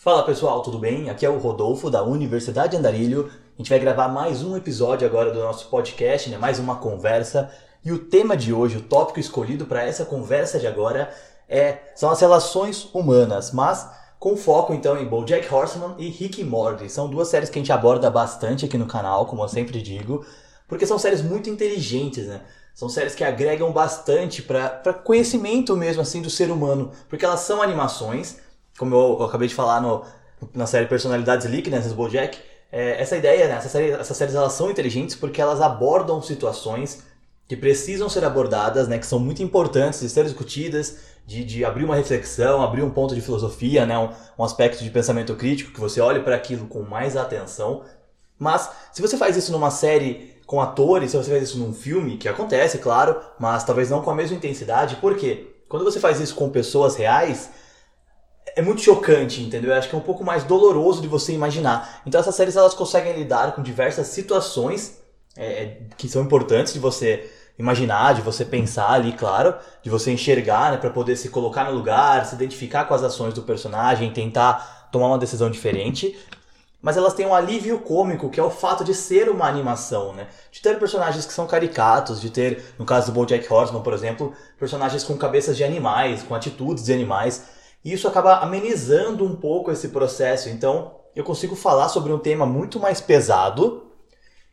Fala pessoal, tudo bem? Aqui é o Rodolfo da Universidade Andarilho. A gente vai gravar mais um episódio agora do nosso podcast, né? mais uma conversa. E o tema de hoje, o tópico escolhido para essa conversa de agora é são as relações humanas, mas com foco então em BoJack Horseman e Rick e Morty. São duas séries que a gente aborda bastante aqui no canal, como eu sempre digo, porque são séries muito inteligentes, né? São séries que agregam bastante para conhecimento mesmo assim do ser humano, porque elas são animações, como eu, eu acabei de falar no, na série Personalidades Líquidas, né, BoJack, é, essa ideia, né, essa série, essas séries elas são inteligentes porque elas abordam situações que precisam ser abordadas, né, que são muito importantes de ser discutidas, de, de abrir uma reflexão, abrir um ponto de filosofia, né, um, um aspecto de pensamento crítico, que você olhe para aquilo com mais atenção. Mas se você faz isso numa série com atores, se você faz isso num filme, que acontece, claro, mas talvez não com a mesma intensidade, por quê? Quando você faz isso com pessoas reais, é muito chocante, entendeu? Eu acho que é um pouco mais doloroso de você imaginar. Então essas séries elas conseguem lidar com diversas situações é, que são importantes de você imaginar, de você pensar ali, claro, de você enxergar, né, para poder se colocar no lugar, se identificar com as ações do personagem, tentar tomar uma decisão diferente. Mas elas têm um alívio cômico, que é o fato de ser uma animação, né? De ter personagens que são caricatos, de ter, no caso do BoJack Horseman, por exemplo, personagens com cabeças de animais, com atitudes de animais. E isso acaba amenizando um pouco esse processo. Então, eu consigo falar sobre um tema muito mais pesado,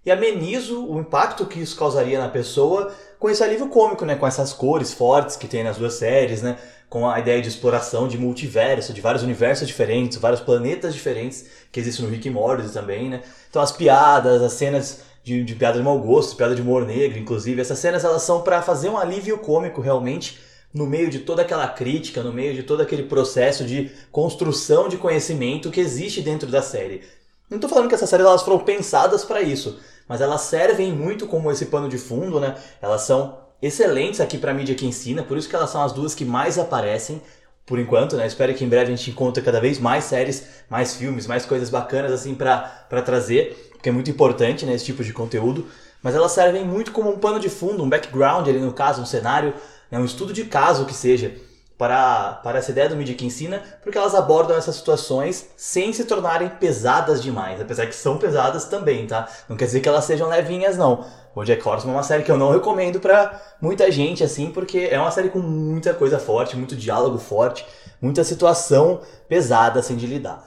e amenizo o impacto que isso causaria na pessoa com esse alívio cômico, né? Com essas cores fortes que tem nas duas séries, né? Com a ideia de exploração de multiverso, de vários universos diferentes, vários planetas diferentes que existem no Rick e Morty também, né? Então as piadas, as cenas de, de piada de mau gosto, piada de humor negro, inclusive, essas cenas elas são para fazer um alívio cômico realmente no meio de toda aquela crítica, no meio de todo aquele processo de construção de conhecimento que existe dentro da série. Não estou falando que essas séries elas foram pensadas para isso, mas elas servem muito como esse pano de fundo, né? Elas são excelentes aqui para mídia que ensina, por isso que elas são as duas que mais aparecem por enquanto, né? Espero que em breve a gente encontre cada vez mais séries, mais filmes, mais coisas bacanas assim para trazer, porque é muito importante, né, esse tipo de conteúdo. Mas elas servem muito como um pano de fundo, um background ali no caso, um cenário, né, um estudo de caso que seja para, para essa ideia do mídia que ensina, porque elas abordam essas situações sem se tornarem pesadas demais, apesar que são pesadas também, tá? Não quer dizer que elas sejam levinhas, não. O Jack Horseman é uma série que eu não recomendo para muita gente, assim, porque é uma série com muita coisa forte, muito diálogo forte, muita situação pesada, assim, de lidar.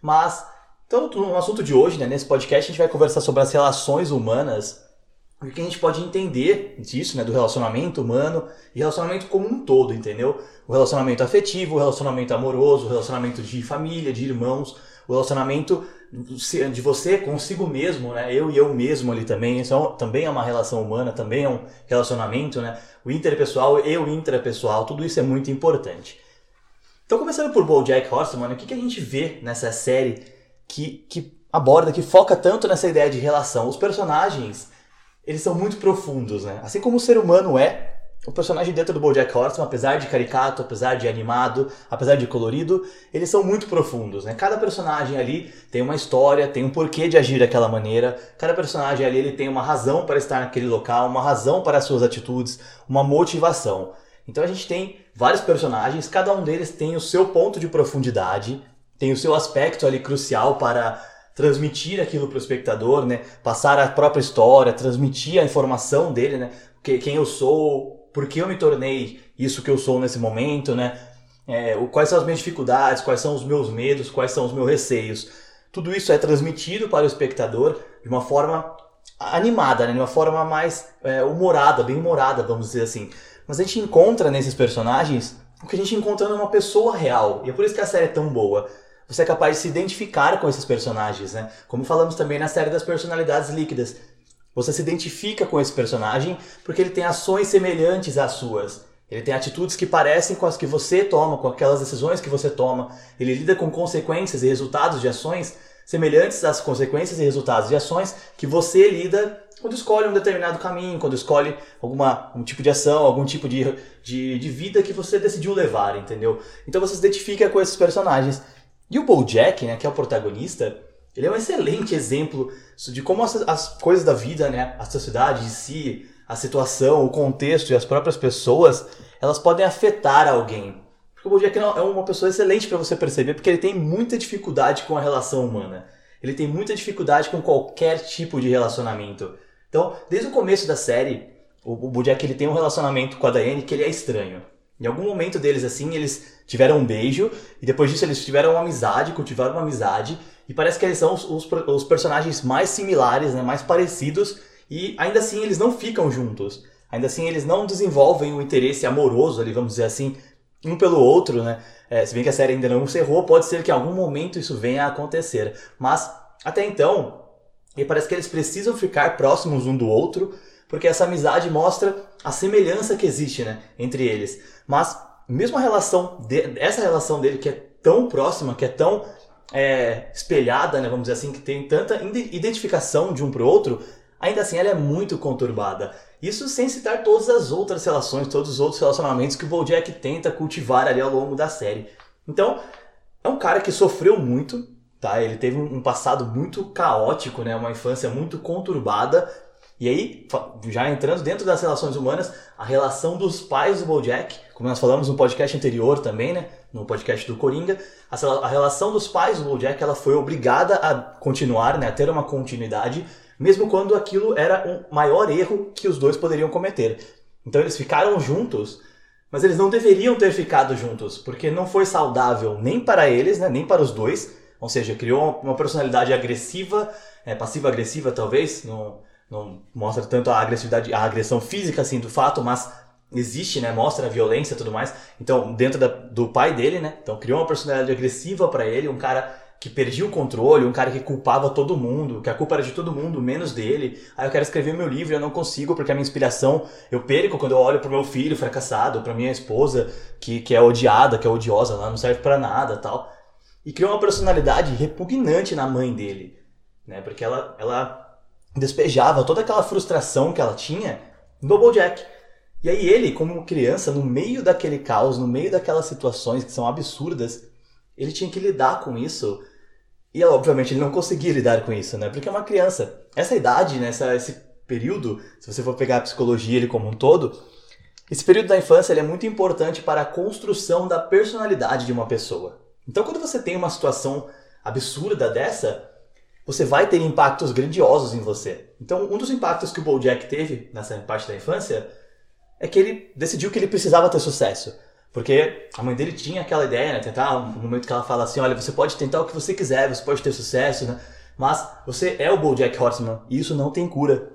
Mas, então, no assunto de hoje, né, nesse podcast, a gente vai conversar sobre as relações humanas o que a gente pode entender disso, né, do relacionamento humano e relacionamento como um todo, entendeu? O relacionamento afetivo, o relacionamento amoroso, o relacionamento de família, de irmãos, o relacionamento de você consigo mesmo, né? Eu e eu mesmo ali também, isso é também é uma relação humana, também é um relacionamento, né? O interpessoal e o intrapessoal, tudo isso é muito importante. Então, começando por BoJack Horseman, o que, que a gente vê nessa série que, que aborda, que foca tanto nessa ideia de relação? Os personagens eles são muito profundos, né? Assim como o ser humano é, o personagem dentro do BoJack Horseman, apesar de caricato, apesar de animado, apesar de colorido, eles são muito profundos, né? Cada personagem ali tem uma história, tem um porquê de agir daquela maneira. Cada personagem ali ele tem uma razão para estar naquele local, uma razão para as suas atitudes, uma motivação. Então a gente tem vários personagens, cada um deles tem o seu ponto de profundidade, tem o seu aspecto ali crucial para transmitir aquilo para o espectador, né? Passar a própria história, transmitir a informação dele, né? Que, quem eu sou, por que eu me tornei isso que eu sou nesse momento, né? É, quais são as minhas dificuldades, quais são os meus medos, quais são os meus receios. Tudo isso é transmitido para o espectador de uma forma animada, né? de uma forma mais é, humorada, bem humorada, vamos dizer assim. Mas a gente encontra nesses personagens o que a gente encontra numa pessoa real. E é por isso que a série é tão boa você é capaz de se identificar com esses personagens, né? Como falamos também na série das personalidades líquidas. Você se identifica com esse personagem porque ele tem ações semelhantes às suas. Ele tem atitudes que parecem com as que você toma, com aquelas decisões que você toma. Ele lida com consequências e resultados de ações semelhantes às consequências e resultados de ações que você lida quando escolhe um determinado caminho, quando escolhe alguma, um tipo de ação, algum tipo de, de, de vida que você decidiu levar, entendeu? Então você se identifica com esses personagens. E o BoJack, né, que é o protagonista, ele é um excelente exemplo de como as, as coisas da vida, né, a sociedade em si, a situação, o contexto e as próprias pessoas, elas podem afetar alguém. Porque o Bojack é uma pessoa excelente para você perceber, porque ele tem muita dificuldade com a relação humana. Ele tem muita dificuldade com qualquer tipo de relacionamento. Então, desde o começo da série, o, o Bojack ele tem um relacionamento com a Diane que ele é estranho. Em algum momento deles, assim, eles tiveram um beijo, e depois disso eles tiveram uma amizade, cultivaram uma amizade, e parece que eles são os, os, os personagens mais similares, né, mais parecidos, e ainda assim eles não ficam juntos. Ainda assim eles não desenvolvem um interesse amoroso ali, vamos dizer assim, um pelo outro, né? É, se bem que a série ainda não encerrou, pode ser que em algum momento isso venha a acontecer. Mas, até então, parece que eles precisam ficar próximos um do outro, porque essa amizade mostra a semelhança que existe né, entre eles. Mas, mesmo a relação, de, essa relação dele que é tão próxima, que é tão é, espelhada, né, vamos dizer assim, que tem tanta identificação de um para o outro, ainda assim ela é muito conturbada. Isso sem citar todas as outras relações, todos os outros relacionamentos que o Bojack tenta cultivar ali ao longo da série. Então, é um cara que sofreu muito, tá? Ele teve um passado muito caótico, né? Uma infância muito conturbada. E aí, já entrando dentro das relações humanas, a relação dos pais do Bojack, como nós falamos no podcast anterior também, né? No podcast do Coringa, a relação dos pais do Bojack, ela foi obrigada a continuar, né? A ter uma continuidade mesmo quando aquilo era um maior erro que os dois poderiam cometer. Então eles ficaram juntos, mas eles não deveriam ter ficado juntos, porque não foi saudável nem para eles, né, nem para os dois. Ou seja, criou uma personalidade agressiva, é, passiva-agressiva talvez, não, não mostra tanto a agressividade, a agressão física assim do fato, mas existe, né? Mostra a violência e tudo mais. Então, dentro da, do pai dele, né? Então, criou uma personalidade agressiva para ele, um cara que perdia o controle, um cara que culpava todo mundo, que a culpa era de todo mundo, menos dele. Aí eu quero escrever meu livro eu não consigo porque a minha inspiração eu perco quando eu olho pro meu filho fracassado, pra minha esposa que, que é odiada, que é odiosa, ela não serve para nada tal. E criou uma personalidade repugnante na mãe dele, né? Porque ela, ela despejava toda aquela frustração que ela tinha no Bojack. E aí ele, como criança, no meio daquele caos, no meio daquelas situações que são absurdas, ele tinha que lidar com isso e obviamente ele não conseguia lidar com isso, né? Porque é uma criança. Essa idade, né? Essa, esse período, se você for pegar a psicologia ele como um todo, esse período da infância ele é muito importante para a construção da personalidade de uma pessoa. Então, quando você tem uma situação absurda dessa, você vai ter impactos grandiosos em você. Então, um dos impactos que o Bojack teve nessa parte da infância é que ele decidiu que ele precisava ter sucesso. Porque a mãe dele tinha aquela ideia, né? Tentar, um momento que ela fala assim, olha, você pode tentar o que você quiser, você pode ter sucesso, né? Mas você é o BoJack Horseman e isso não tem cura.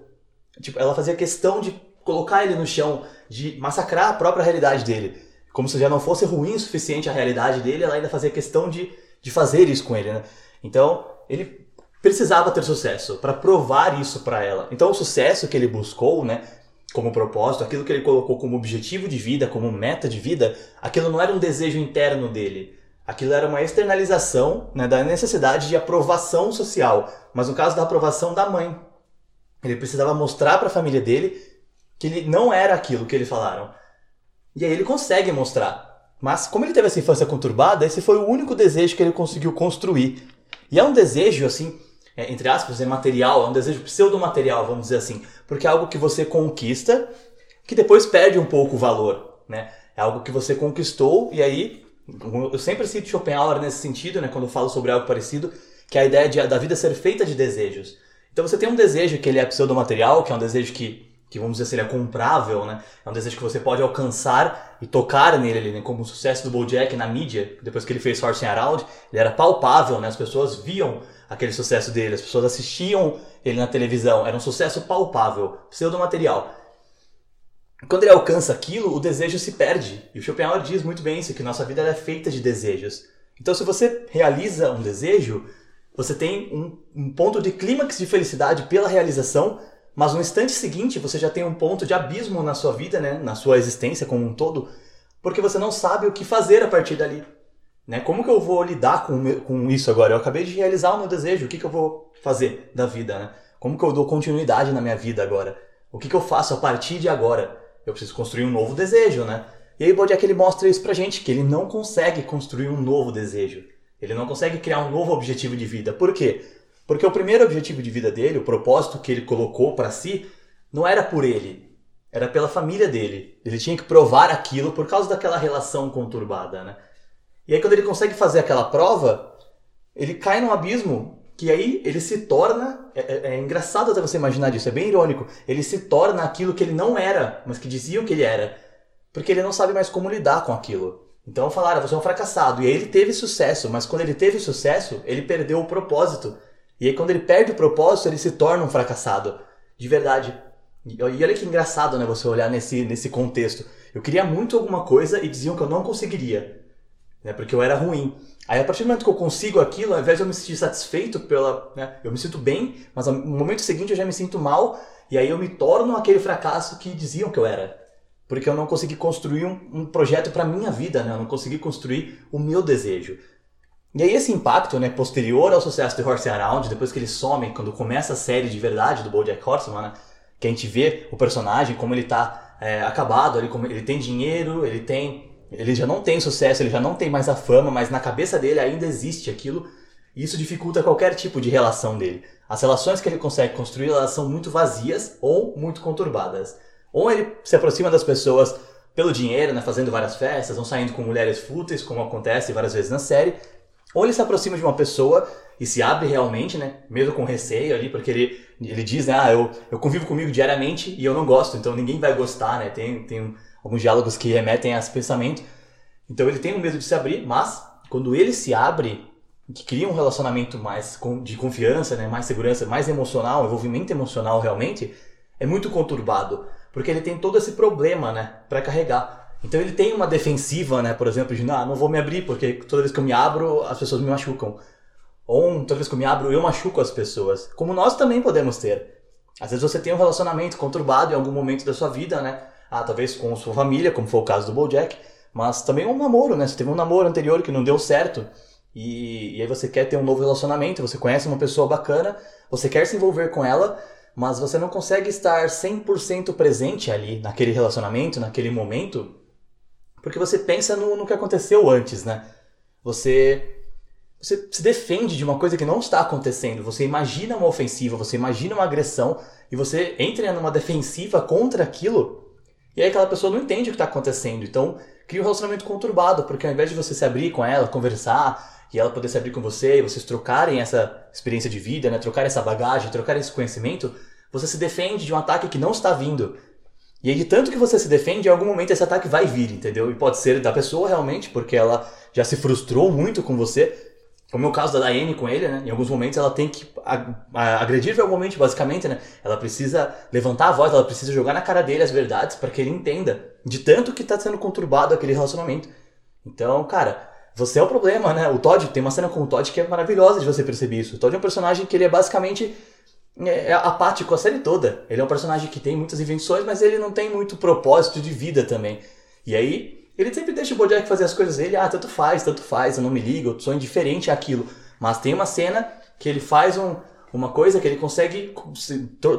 Tipo, ela fazia questão de colocar ele no chão, de massacrar a própria realidade dele. Como se já não fosse ruim o suficiente a realidade dele, ela ainda fazia questão de, de fazer isso com ele, né? Então, ele precisava ter sucesso para provar isso para ela. Então, o sucesso que ele buscou, né? como propósito, aquilo que ele colocou como objetivo de vida, como meta de vida, aquilo não era um desejo interno dele. Aquilo era uma externalização né, da necessidade de aprovação social, mas no caso da aprovação da mãe. Ele precisava mostrar para a família dele que ele não era aquilo que eles falaram. E aí ele consegue mostrar. Mas como ele teve essa infância conturbada, esse foi o único desejo que ele conseguiu construir. E é um desejo assim é, entre aspas, é material, é um desejo pseudo-material, vamos dizer assim, porque é algo que você conquista que depois perde um pouco o valor, né? É algo que você conquistou e aí, eu sempre cito Schopenhauer nesse sentido, né, quando eu falo sobre algo parecido, que é a ideia de, da vida ser feita de desejos. Então você tem um desejo que ele é pseudo-material, que é um desejo que, que vamos dizer é comprável, né? É um desejo que você pode alcançar e tocar nele, né? como o sucesso do BoJack na mídia, depois que ele fez Horsing Around, ele era palpável, né? As pessoas viam aquele sucesso dele. As pessoas assistiam ele na televisão. Era um sucesso palpável, pseudo-material. Quando ele alcança aquilo, o desejo se perde. E o Schopenhauer diz muito bem isso, que nossa vida é feita de desejos. Então, se você realiza um desejo, você tem um, um ponto de clímax de felicidade pela realização, mas no instante seguinte você já tem um ponto de abismo na sua vida, né, na sua existência como um todo, porque você não sabe o que fazer a partir dali. Né? Como que eu vou lidar com, com isso agora? Eu acabei de realizar o meu desejo, o que, que eu vou fazer da vida? Né? Como que eu dou continuidade na minha vida agora? O que, que eu faço a partir de agora? Eu preciso construir um novo desejo, né? E aí Bojack ele mostra isso pra gente, que ele não consegue construir um novo desejo. Ele não consegue criar um novo objetivo de vida. Por quê? Porque o primeiro objetivo de vida dele, o propósito que ele colocou para si, não era por ele. era pela família dele. Ele tinha que provar aquilo por causa daquela relação conturbada, né? E aí quando ele consegue fazer aquela prova, ele cai num abismo que aí ele se torna. É, é, é, engraçado até você imaginar disso, é bem irônico. Ele se torna aquilo que ele não era, mas que diziam que ele era. Porque ele não sabe mais como lidar com aquilo. Então falaram, você é um fracassado. E aí ele teve sucesso, mas quando ele teve sucesso, ele perdeu o propósito. E aí quando ele perde o propósito, ele se torna um fracassado. De verdade. E olha que engraçado, né, você olhar nesse, nesse contexto. Eu queria muito alguma coisa e diziam que eu não conseguiria. Né, porque eu era ruim. Aí a partir do momento que eu consigo aquilo, ao invés de eu me sentir satisfeito pela. Né, eu me sinto bem, mas no momento seguinte eu já me sinto mal, e aí eu me torno aquele fracasso que diziam que eu era. Porque eu não consegui construir um, um projeto para minha vida, né? Eu não consegui construir o meu desejo. E aí esse impacto, né, posterior ao sucesso de Horse Around, depois que ele some, quando começa a série de verdade do BoJack Horseman, né, que a gente vê o personagem como ele tá é, acabado, ele, ele tem dinheiro, ele tem ele já não tem sucesso, ele já não tem mais a fama, mas na cabeça dele ainda existe aquilo, e isso dificulta qualquer tipo de relação dele. As relações que ele consegue construir, elas são muito vazias ou muito conturbadas. Ou ele se aproxima das pessoas pelo dinheiro, né, fazendo várias festas, ou saindo com mulheres fúteis, como acontece várias vezes na série, ou ele se aproxima de uma pessoa e se abre realmente, né, mesmo com receio ali, porque ele, ele diz, né, ah, eu, eu convivo comigo diariamente e eu não gosto, então ninguém vai gostar, né, tem, tem alguns diálogos que remetem a esse pensamento. Então ele tem um medo de se abrir, mas quando ele se abre, que cria um relacionamento mais de confiança, né, mais segurança, mais emocional, envolvimento emocional realmente, é muito conturbado, porque ele tem todo esse problema, né, para carregar. Então ele tem uma defensiva, né, por exemplo, de ah, não vou me abrir porque toda vez que eu me abro as pessoas me machucam. Ou toda vez que eu me abro eu machuco as pessoas. Como nós também podemos ter. Às vezes você tem um relacionamento conturbado em algum momento da sua vida, né? ah, talvez com sua família, como foi o caso do Bojack, mas também um namoro, né? Você teve um namoro anterior que não deu certo e, e aí você quer ter um novo relacionamento, você conhece uma pessoa bacana, você quer se envolver com ela, mas você não consegue estar 100% presente ali naquele relacionamento, naquele momento, porque você pensa no, no que aconteceu antes, né? Você você se defende de uma coisa que não está acontecendo. Você imagina uma ofensiva, você imagina uma agressão e você entra numa defensiva contra aquilo e aí aquela pessoa não entende o que está acontecendo. Então cria um relacionamento conturbado, porque ao invés de você se abrir com ela, conversar, e ela poder se abrir com você, e vocês trocarem essa experiência de vida, né, trocar essa bagagem, trocar esse conhecimento, você se defende de um ataque que não está vindo. E aí, de tanto que você se defende, em algum momento esse ataque vai vir, entendeu? E pode ser da pessoa realmente, porque ela já se frustrou muito com você, como é o caso da Daiane com ele, né? Em alguns momentos ela tem que agredir verbalmente, basicamente, né? Ela precisa levantar a voz, ela precisa jogar na cara dele as verdades para que ele entenda de tanto que tá sendo conturbado aquele relacionamento. Então, cara, você é o problema, né? O Todd, tem uma cena com o Todd que é maravilhosa de você perceber isso. O Todd é um personagem que ele é basicamente é, é apático a série toda. Ele é um personagem que tem muitas invenções, mas ele não tem muito propósito de vida também. E aí, ele sempre deixa o Bojack fazer as coisas dele, ah, tanto faz, tanto faz, eu não me ligo, eu sou indiferente àquilo. Mas tem uma cena que ele faz um, uma coisa que ele consegue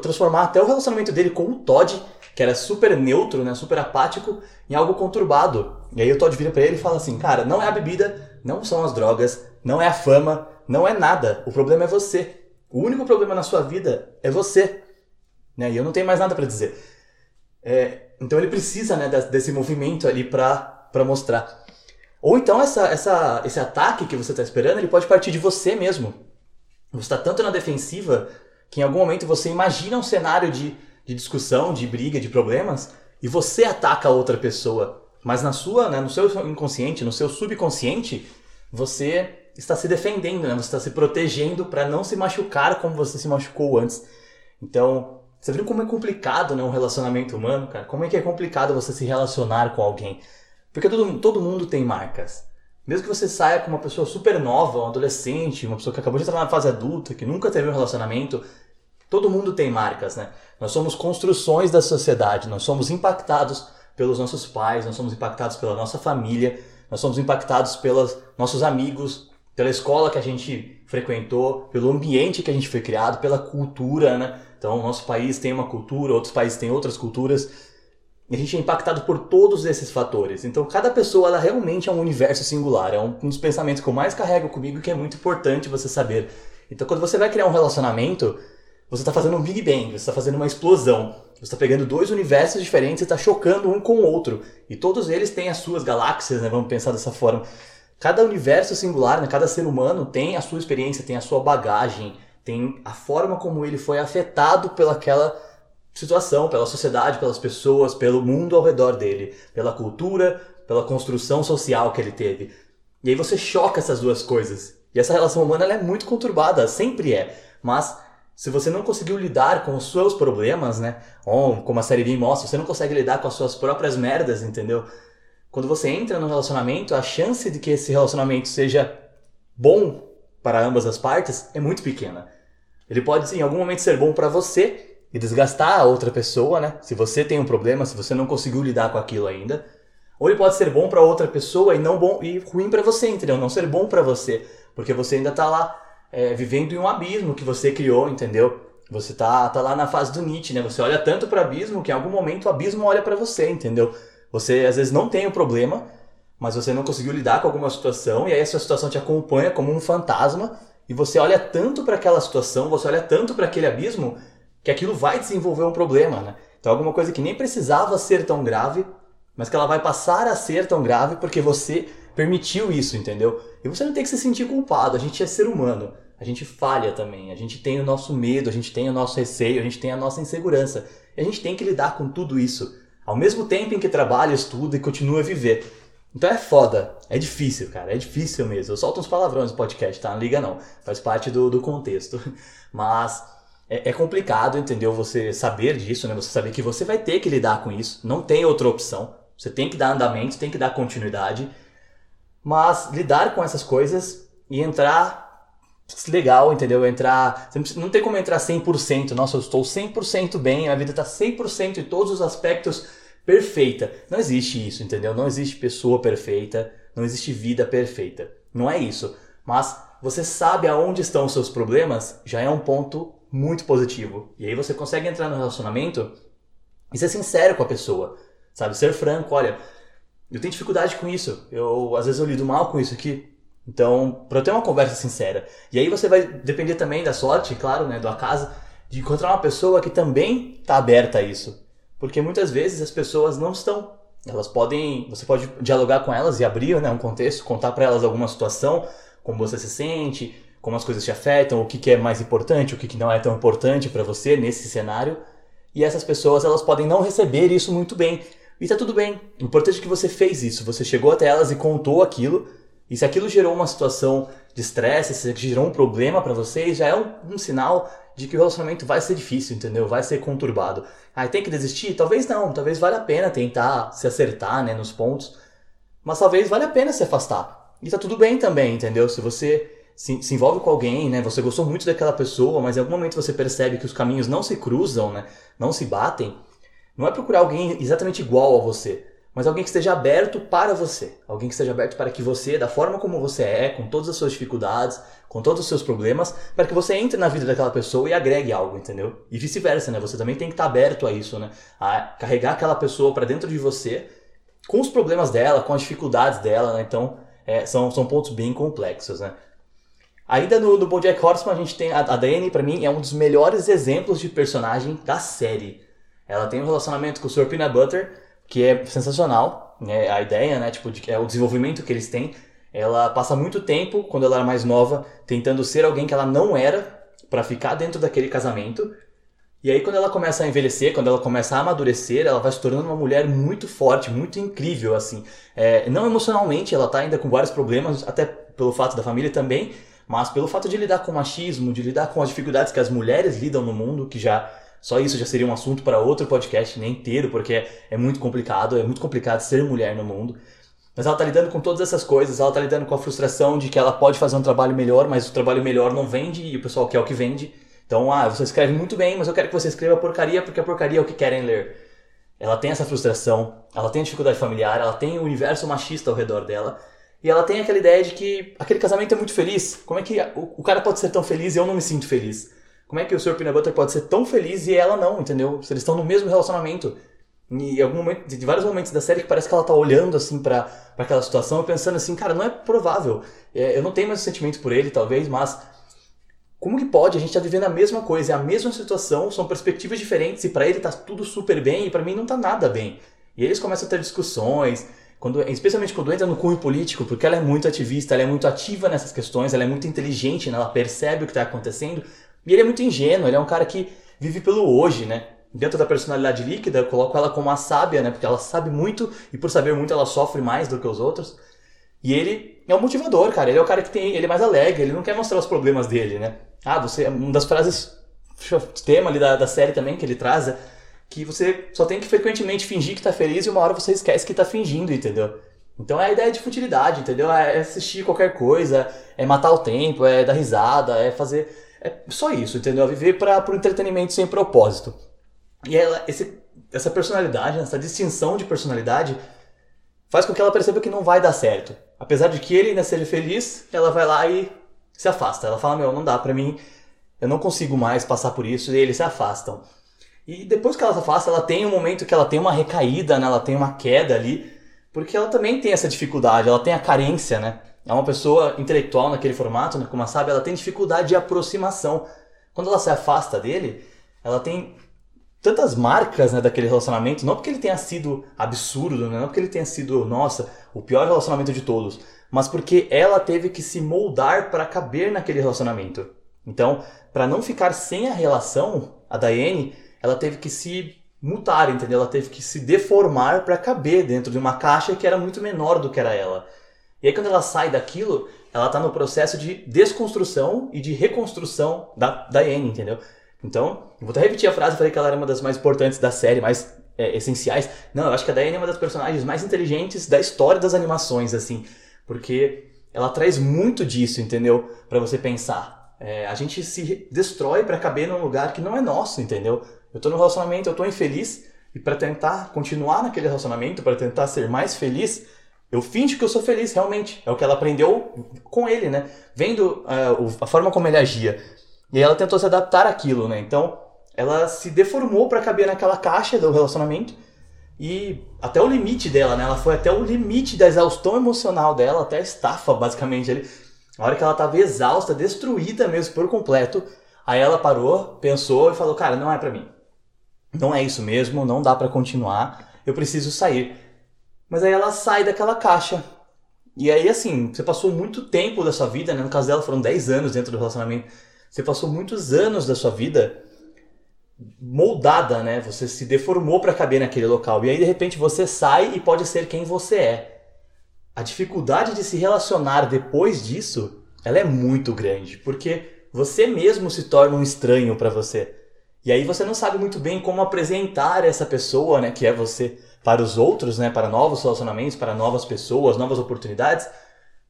transformar até o relacionamento dele com o Todd, que era super neutro, né, super apático, em algo conturbado. E aí o Todd vira para ele e fala assim: "Cara, não é a bebida, não são as drogas, não é a fama, não é nada. O problema é você. O único problema na sua vida é você." Né? E eu não tenho mais nada para dizer. É, então ele precisa né, desse movimento ali para mostrar. Ou então essa, essa, esse ataque que você está esperando, ele pode partir de você mesmo. Você está tanto na defensiva que em algum momento você imagina um cenário de, de discussão, de briga, de problemas, e você ataca a outra pessoa. Mas na sua, né, no seu inconsciente, no seu subconsciente, você está se defendendo, né? você está se protegendo para não se machucar como você se machucou antes. Então, você viu como é complicado né, um relacionamento humano, cara? Como é que é complicado você se relacionar com alguém? Porque todo, todo mundo tem marcas. Mesmo que você saia com uma pessoa super nova, um adolescente, uma pessoa que acabou de entrar na fase adulta, que nunca teve um relacionamento, todo mundo tem marcas, né? Nós somos construções da sociedade, nós somos impactados pelos nossos pais, nós somos impactados pela nossa família, nós somos impactados pelos nossos amigos, pela escola que a gente frequentou, pelo ambiente que a gente foi criado, pela cultura, né? Então, nosso país tem uma cultura, outros países têm outras culturas. E a gente é impactado por todos esses fatores. Então, cada pessoa ela realmente é um universo singular. É um, dos pensamentos que eu mais carrego comigo que é muito importante você saber. Então, quando você vai criar um relacionamento, você está fazendo um Big Bang, você está fazendo uma explosão. Você está pegando dois universos diferentes e está chocando um com o outro. E todos eles têm as suas galáxias, né? Vamos pensar dessa forma. Cada universo singular, né? cada ser humano tem a sua experiência, tem a sua bagagem, tem a forma como ele foi afetado pelaquela situação, pela sociedade, pelas pessoas, pelo mundo ao redor dele, pela cultura, pela construção social que ele teve. E aí você choca essas duas coisas. E essa relação humana é muito conturbada, sempre é. Mas se você não conseguiu lidar com os seus problemas, né? Ou como a série B mostra, você não consegue lidar com as suas próprias merdas, entendeu? Quando você entra no relacionamento, a chance de que esse relacionamento seja bom para ambas as partes é muito pequena. Ele pode, em algum momento, ser bom para você e desgastar a outra pessoa, né? Se você tem um problema, se você não conseguiu lidar com aquilo ainda. Ou ele pode ser bom para outra pessoa e não bom e ruim para você, entendeu? Não ser bom para você, porque você ainda tá lá é, vivendo em um abismo que você criou, entendeu? Você tá, tá lá na fase do Nietzsche, né? Você olha tanto para o abismo que em algum momento o abismo olha para você, entendeu? Você às vezes não tem o problema, mas você não conseguiu lidar com alguma situação e aí essa situação te acompanha como um fantasma e você olha tanto para aquela situação, você olha tanto para aquele abismo que aquilo vai desenvolver um problema, né? Então alguma coisa que nem precisava ser tão grave, mas que ela vai passar a ser tão grave porque você permitiu isso, entendeu? E você não tem que se sentir culpado, a gente é ser humano. A gente falha também, a gente tem o nosso medo, a gente tem o nosso receio, a gente tem a nossa insegurança. E a gente tem que lidar com tudo isso ao mesmo tempo em que trabalha, estuda e continua a viver. Então é foda, é difícil, cara, é difícil mesmo. Eu solto uns palavrões no podcast, tá? Não liga não, faz parte do, do contexto. Mas é, é, complicado, entendeu? Você saber disso, né? Você saber que você vai ter que lidar com isso, não tem outra opção. Você tem que dar andamento, tem que dar continuidade. Mas lidar com essas coisas e entrar legal, entendeu? Entrar. Não tem como entrar 100%. Nossa, eu estou 100% bem, a vida está 100% em todos os aspectos perfeita. Não existe isso, entendeu? Não existe pessoa perfeita, não existe vida perfeita. Não é isso. Mas você sabe aonde estão os seus problemas, já é um ponto muito positivo. E aí você consegue entrar no relacionamento e ser sincero com a pessoa, sabe? Ser franco, olha, eu tenho dificuldade com isso. Eu às vezes eu lido mal com isso aqui. Então, para ter uma conversa sincera. E aí você vai depender também da sorte, claro, né, do acaso, de encontrar uma pessoa que também está aberta a isso. Porque muitas vezes as pessoas não estão. Elas podem, você pode dialogar com elas e abrir, né, um contexto, contar para elas alguma situação, como você se sente, como as coisas te afetam, o que, que é mais importante, o que, que não é tão importante para você nesse cenário. E essas pessoas, elas podem não receber isso muito bem. E tá tudo bem. O importante é que você fez isso, você chegou até elas e contou aquilo e se aquilo gerou uma situação de estresse, se gerou um problema para vocês, já é um, um, sinal de que o relacionamento vai ser difícil, entendeu? Vai ser conturbado. Ah, tem que desistir? Talvez não, talvez valha a pena tentar se acertar, né, nos pontos. Mas talvez valha a pena se afastar. E tá tudo bem também, entendeu? Se você se, se, envolve com alguém, né? Você gostou muito daquela pessoa, mas em algum momento você percebe que os caminhos não se cruzam, né? Não se batem. Não é procurar alguém exatamente igual a você mas alguém que esteja aberto para você. Alguém que esteja aberto para que você, da forma como você é, com todas as suas dificuldades, com todos os seus problemas, para que você entre na vida daquela pessoa e agregue algo, entendeu? E vice-versa, né? Você também tem que estar aberto a isso, né? A carregar aquela pessoa para dentro de você, com os problemas dela, com as dificuldades dela, né? Então, é, são, são pontos bem complexos, né? Ainda no, no BoJack Horseman a gente tem a, a Dani, para mim, é um dos melhores exemplos de personagem da série. Ela tem um relacionamento com o Sr. Peanut Butter, que é sensacional, né? A ideia, né? Tipo, de, é o desenvolvimento que eles têm. Ela passa muito tempo, quando ela era mais nova, tentando ser alguém que ela não era para ficar dentro daquele casamento. E aí quando ela começa a envelhecer, quando ela começa a amadurecer, ela vai se tornando uma mulher muito forte, muito incrível, assim. É, não emocionalmente, ela tá ainda com vários problemas, até pelo fato da família também, mas pelo fato de lidar com o machismo, de lidar com as dificuldades que as mulheres lidam no mundo, que já só isso já seria um assunto para outro podcast nem inteiro, porque é, é muito complicado, é muito complicado ser mulher no mundo. Mas ela tá lidando com todas essas coisas, ela tá lidando com a frustração de que ela pode fazer um trabalho melhor, mas o trabalho melhor não vende e o pessoal quer o que vende. Então, ah, você escreve muito bem, mas eu quero que você escreva porcaria porque a porcaria é o que querem ler. Ela tem essa frustração, ela tem dificuldade familiar, ela tem o universo machista ao redor dela. E ela tem aquela ideia de que aquele casamento é muito feliz. Como é que o cara pode ser tão feliz e eu não me sinto feliz? Como é que o Sr. Peanut Butter pode ser tão feliz e ela não, entendeu? Se eles estão no mesmo relacionamento. E em algum momento, de vários momentos da série que parece que ela tá olhando assim para aquela situação e pensando assim, cara, não é provável. É, eu não tenho mais sentimento por ele, talvez, mas como que pode? A gente tá vivendo a mesma coisa, é a mesma situação, são perspectivas diferentes e para ele tá tudo super bem e para mim não tá nada bem. E eles começam a ter discussões, quando, especialmente quando entra no cunho político, porque ela é muito ativista, ela é muito ativa nessas questões, ela é muito inteligente, né? ela percebe o que está acontecendo. E ele é muito ingênuo, ele é um cara que vive pelo hoje, né? Dentro da personalidade líquida, eu coloco ela como a sábia, né? Porque ela sabe muito e por saber muito ela sofre mais do que os outros. E ele é o motivador, cara. Ele é o cara que tem, ele é mais alegre, ele não quer mostrar os problemas dele, né? Ah, você, uma das frases tema ali da, da série também que ele traz é que você só tem que frequentemente fingir que tá feliz e uma hora você esquece que tá fingindo, entendeu? Então é a ideia de futilidade, entendeu? É assistir qualquer coisa, é matar o tempo, é dar risada, é fazer. É só isso, entendeu? É viver para o entretenimento sem propósito. E ela, esse, essa personalidade, essa distinção de personalidade, faz com que ela perceba que não vai dar certo. Apesar de que ele ainda seja feliz, ela vai lá e se afasta. Ela fala: Meu, não dá pra mim, eu não consigo mais passar por isso, e eles se afastam. E depois que ela se afasta, ela tem um momento que ela tem uma recaída, né? ela tem uma queda ali, porque ela também tem essa dificuldade, ela tem a carência, né? É uma pessoa intelectual naquele formato, né? como a sabe, ela tem dificuldade de aproximação. Quando ela se afasta dele, ela tem tantas marcas né, daquele relacionamento, não porque ele tenha sido absurdo, né? não porque ele tenha sido, nossa, o pior relacionamento de todos, mas porque ela teve que se moldar para caber naquele relacionamento. Então, para não ficar sem a relação, a Diane ela teve que se mutar, entendeu? Ela teve que se deformar para caber dentro de uma caixa que era muito menor do que era ela. E aí quando ela sai daquilo, ela está no processo de desconstrução e de reconstrução da Diane, entendeu? Então, vou até repetir a frase, falei que ela era uma das mais importantes da série, mais é, essenciais. Não, eu acho que a Diane é uma das personagens mais inteligentes da história das animações, assim, porque ela traz muito disso, entendeu? Para você pensar. É, a gente se destrói para caber num lugar que não é nosso, entendeu? Eu tô no relacionamento, eu tô infeliz, e para tentar continuar naquele relacionamento, para tentar ser mais feliz, eu finjo que eu sou feliz, realmente. É o que ela aprendeu com ele, né? Vendo uh, a forma como ele agia. E aí ela tentou se adaptar àquilo, né? Então, ela se deformou para caber naquela caixa do relacionamento. E até o limite dela, né? Ela foi até o limite da exaustão emocional dela, até a estafa, basicamente. Ali. A hora que ela tava exausta, destruída mesmo por completo, aí ela parou, pensou e falou: Cara, não é para mim não é isso mesmo, não dá para continuar, eu preciso sair. Mas aí ela sai daquela caixa. E aí, assim, você passou muito tempo da sua vida, né? No caso dela foram 10 anos dentro do relacionamento. Você passou muitos anos da sua vida moldada, né? Você se deformou para caber naquele local. E aí, de repente, você sai e pode ser quem você é. A dificuldade de se relacionar depois disso, ela é muito grande, porque você mesmo se torna um estranho para você. E aí você não sabe muito bem como apresentar essa pessoa, né, que é você, para os outros, né, para novos relacionamentos, para novas pessoas, novas oportunidades,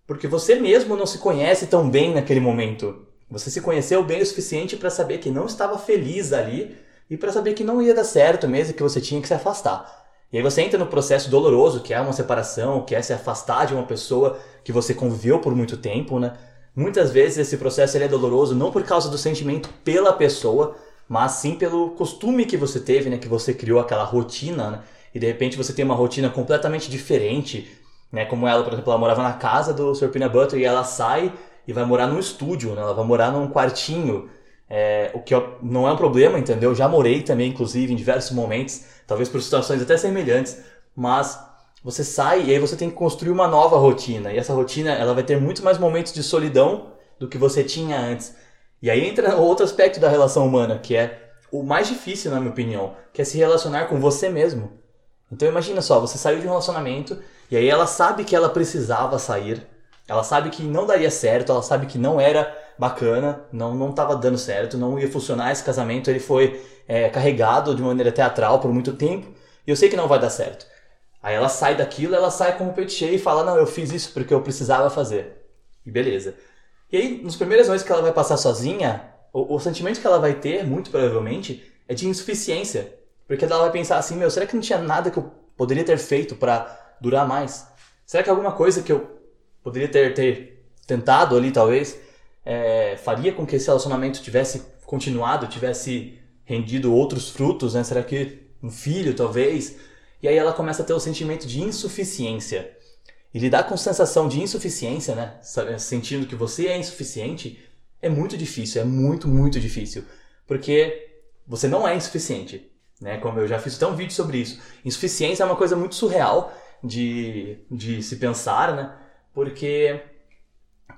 porque você mesmo não se conhece tão bem naquele momento. Você se conheceu bem o suficiente para saber que não estava feliz ali e para saber que não ia dar certo mesmo, que você tinha que se afastar. E aí você entra no processo doloroso, que é uma separação, que é se afastar de uma pessoa que você conviveu por muito tempo, né? Muitas vezes esse processo é doloroso não por causa do sentimento pela pessoa, mas sim pelo costume que você teve, né? Que você criou aquela rotina, né? E de repente você tem uma rotina completamente diferente, né? Como ela, por exemplo, ela morava na casa do Sr. Peanut Butter e ela sai e vai morar num estúdio, né? Ela vai morar num quartinho, é, o que não é um problema, entendeu? Já morei também, inclusive, em diversos momentos, talvez por situações até semelhantes, mas você sai e aí você tem que construir uma nova rotina. E essa rotina, ela vai ter muito mais momentos de solidão do que você tinha antes. E aí entra outro aspecto da relação humana, que é o mais difícil, na minha opinião, que é se relacionar com você mesmo. Então imagina só, você saiu de um relacionamento e aí ela sabe que ela precisava sair, ela sabe que não daria certo, ela sabe que não era bacana, não não estava dando certo, não ia funcionar esse casamento, ele foi é, carregado de maneira teatral por muito tempo e eu sei que não vai dar certo. Aí ela sai daquilo, ela sai com o peito cheio e fala: Não, eu fiz isso porque eu precisava fazer. E beleza. E aí, nos primeiros meses que ela vai passar sozinha, o, o sentimento que ela vai ter, muito provavelmente, é de insuficiência. Porque ela vai pensar assim, meu, será que não tinha nada que eu poderia ter feito para durar mais? Será que alguma coisa que eu poderia ter, ter tentado ali, talvez, é, faria com que esse relacionamento tivesse continuado, tivesse rendido outros frutos, né? Será que um filho, talvez? E aí ela começa a ter o sentimento de insuficiência. E lidar com sensação de insuficiência, né? Sentindo que você é insuficiente, É muito difícil, é muito, muito difícil. Porque você não é insuficiente. Né? Como eu já fiz um vídeo sobre isso. Insuficiência é uma coisa muito surreal de, de se pensar, né? Porque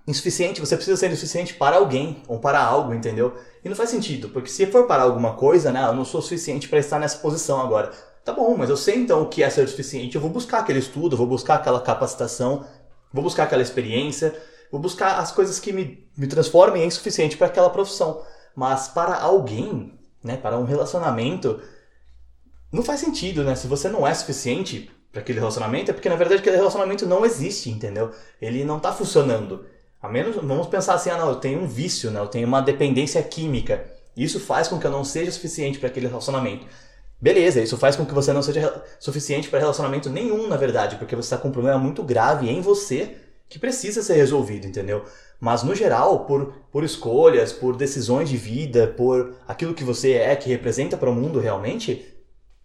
insuficiente, você precisa ser insuficiente para alguém ou para algo, entendeu? E não faz sentido, porque se for para alguma coisa, né, eu não sou suficiente para estar nessa posição agora. Tá bom, mas eu sei então o que é ser suficiente, eu vou buscar aquele estudo, vou buscar aquela capacitação, vou buscar aquela experiência, vou buscar as coisas que me, me transformem em suficiente para aquela profissão. Mas para alguém, né, para um relacionamento, não faz sentido, né? Se você não é suficiente para aquele relacionamento, é porque na verdade aquele relacionamento não existe, entendeu? Ele não está funcionando. A menos, vamos pensar assim, ah não, eu tenho um vício, né? Eu tenho uma dependência química. Isso faz com que eu não seja suficiente para aquele relacionamento. Beleza, isso faz com que você não seja suficiente para relacionamento nenhum, na verdade, porque você está com um problema muito grave em você que precisa ser resolvido, entendeu? Mas no geral, por, por escolhas, por decisões de vida, por aquilo que você é, que representa para o mundo realmente,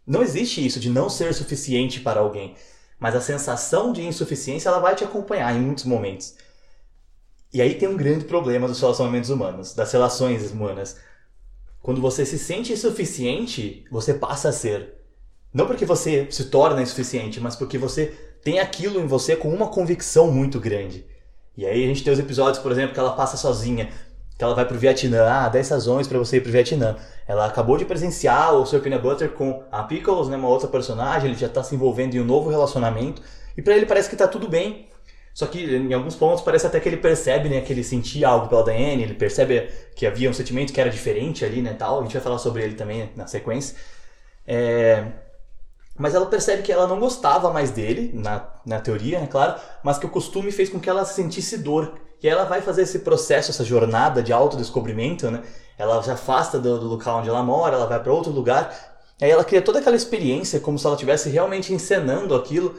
não existe isso de não ser suficiente para alguém. Mas a sensação de insuficiência ela vai te acompanhar em muitos momentos. E aí tem um grande problema dos relacionamentos humanos, das relações humanas. Quando você se sente insuficiente, você passa a ser. Não porque você se torna insuficiente, mas porque você tem aquilo em você com uma convicção muito grande. E aí a gente tem os episódios, por exemplo, que ela passa sozinha, que ela vai pro Vietnã, ah, 10 razões para você ir pro Vietnã. Ela acabou de presenciar o Sr. Peanut Butter com a Pickles, né, uma outra personagem, ele já tá se envolvendo em um novo relacionamento, e para ele parece que tá tudo bem, só que em alguns pontos parece até que ele percebe, né, que ele sentia algo pela Diane, ele percebe que havia um sentimento que era diferente ali, né, tal. A gente vai falar sobre ele também na sequência. É... Mas ela percebe que ela não gostava mais dele, na, na teoria, né, claro, mas que o costume fez com que ela sentisse dor. E ela vai fazer esse processo, essa jornada de autodescobrimento, né? Ela se afasta do, do local onde ela mora, ela vai para outro lugar. Aí ela cria toda aquela experiência como se ela estivesse realmente encenando aquilo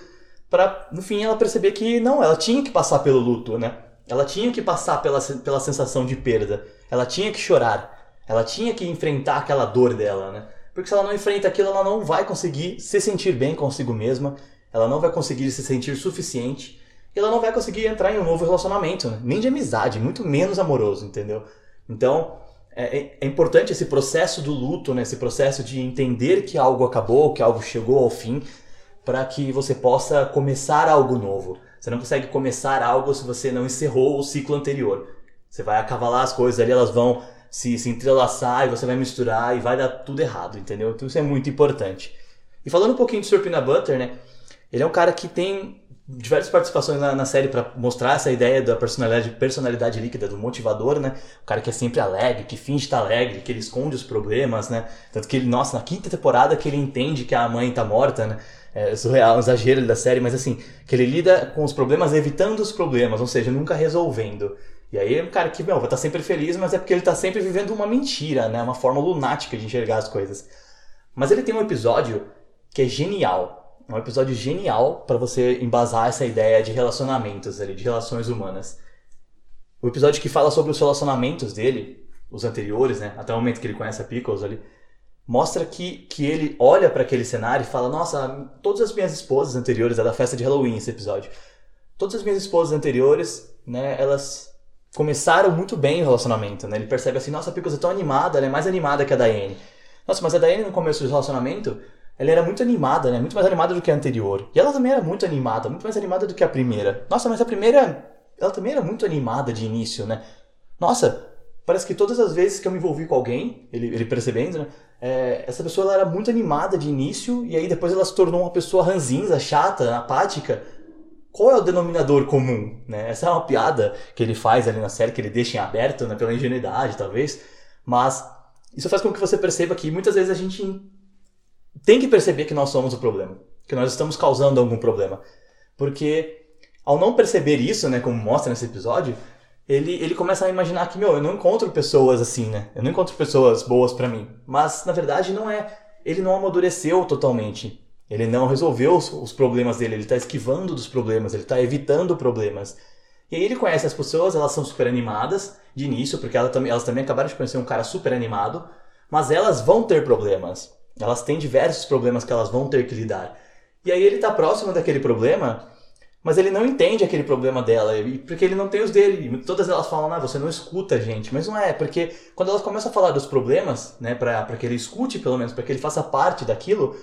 para no fim ela perceber que não, ela tinha que passar pelo luto, né? Ela tinha que passar pela, pela sensação de perda. Ela tinha que chorar. Ela tinha que enfrentar aquela dor dela, né? Porque se ela não enfrenta aquilo, ela não vai conseguir se sentir bem consigo mesma. Ela não vai conseguir se sentir suficiente. E ela não vai conseguir entrar em um novo relacionamento, né? nem de amizade, muito menos amoroso, entendeu? Então, é, é, é importante esse processo do luto, né? esse processo de entender que algo acabou, que algo chegou ao fim, para que você possa começar algo novo. Você não consegue começar algo se você não encerrou o ciclo anterior. Você vai acavalar as coisas ali, elas vão se, se entrelaçar e você vai misturar e vai dar tudo errado, entendeu? Então isso é muito importante. E falando um pouquinho de. Peanut Butter, né? Ele é um cara que tem diversas participações na, na série para mostrar essa ideia da personalidade, personalidade líquida, do motivador, né? O cara que é sempre alegre, que finge estar alegre, que ele esconde os problemas, né? Tanto que ele, nossa, na quinta temporada que ele entende que a mãe tá morta, né? é surreal, um exagero da série, mas assim, que ele lida com os problemas evitando os problemas, ou seja, nunca resolvendo. E aí é um cara que, meu, vai estar sempre feliz, mas é porque ele está sempre vivendo uma mentira, né? Uma forma lunática de enxergar as coisas. Mas ele tem um episódio que é genial. Um episódio genial para você embasar essa ideia de relacionamentos ali, de relações humanas. O episódio que fala sobre os relacionamentos dele, os anteriores, né? Até o momento que ele conhece a Pickles ali mostra que, que ele olha para aquele cenário e fala: Nossa, todas as minhas esposas anteriores, é da festa de Halloween esse episódio. Todas as minhas esposas anteriores, né, elas começaram muito bem o relacionamento, né? Ele percebe assim: Nossa, a Picos é tão animada, ela é mais animada que a Daiane. Nossa, mas a Daiane no começo do relacionamento, ela era muito animada, né? Muito mais animada do que a anterior. E ela também era muito animada, muito mais animada do que a primeira. Nossa, mas a primeira, ela também era muito animada de início, né? Nossa, parece que todas as vezes que eu me envolvi com alguém, ele, ele percebendo, né? é, essa pessoa ela era muito animada de início e aí depois ela se tornou uma pessoa ranzinza, chata, apática. Qual é o denominador comum? Né? Essa é uma piada que ele faz ali na série, que ele deixa em aberto, né, pela ingenuidade talvez, mas isso faz com que você perceba que muitas vezes a gente tem que perceber que nós somos o problema, que nós estamos causando algum problema. Porque ao não perceber isso, né, como mostra nesse episódio, ele, ele começa a imaginar que, meu, eu não encontro pessoas assim, né? Eu não encontro pessoas boas para mim. Mas, na verdade, não é. Ele não amadureceu totalmente. Ele não resolveu os, os problemas dele. Ele tá esquivando dos problemas. Ele tá evitando problemas. E aí ele conhece as pessoas, elas são super animadas de início, porque elas, elas também acabaram de conhecer um cara super animado. Mas elas vão ter problemas. Elas têm diversos problemas que elas vão ter que lidar. E aí ele tá próximo daquele problema mas ele não entende aquele problema dela, porque ele não tem os dele. Todas elas falam, ah, você não escuta a gente. Mas não é, porque quando elas começam a falar dos problemas, né, para que ele escute pelo menos, para que ele faça parte daquilo,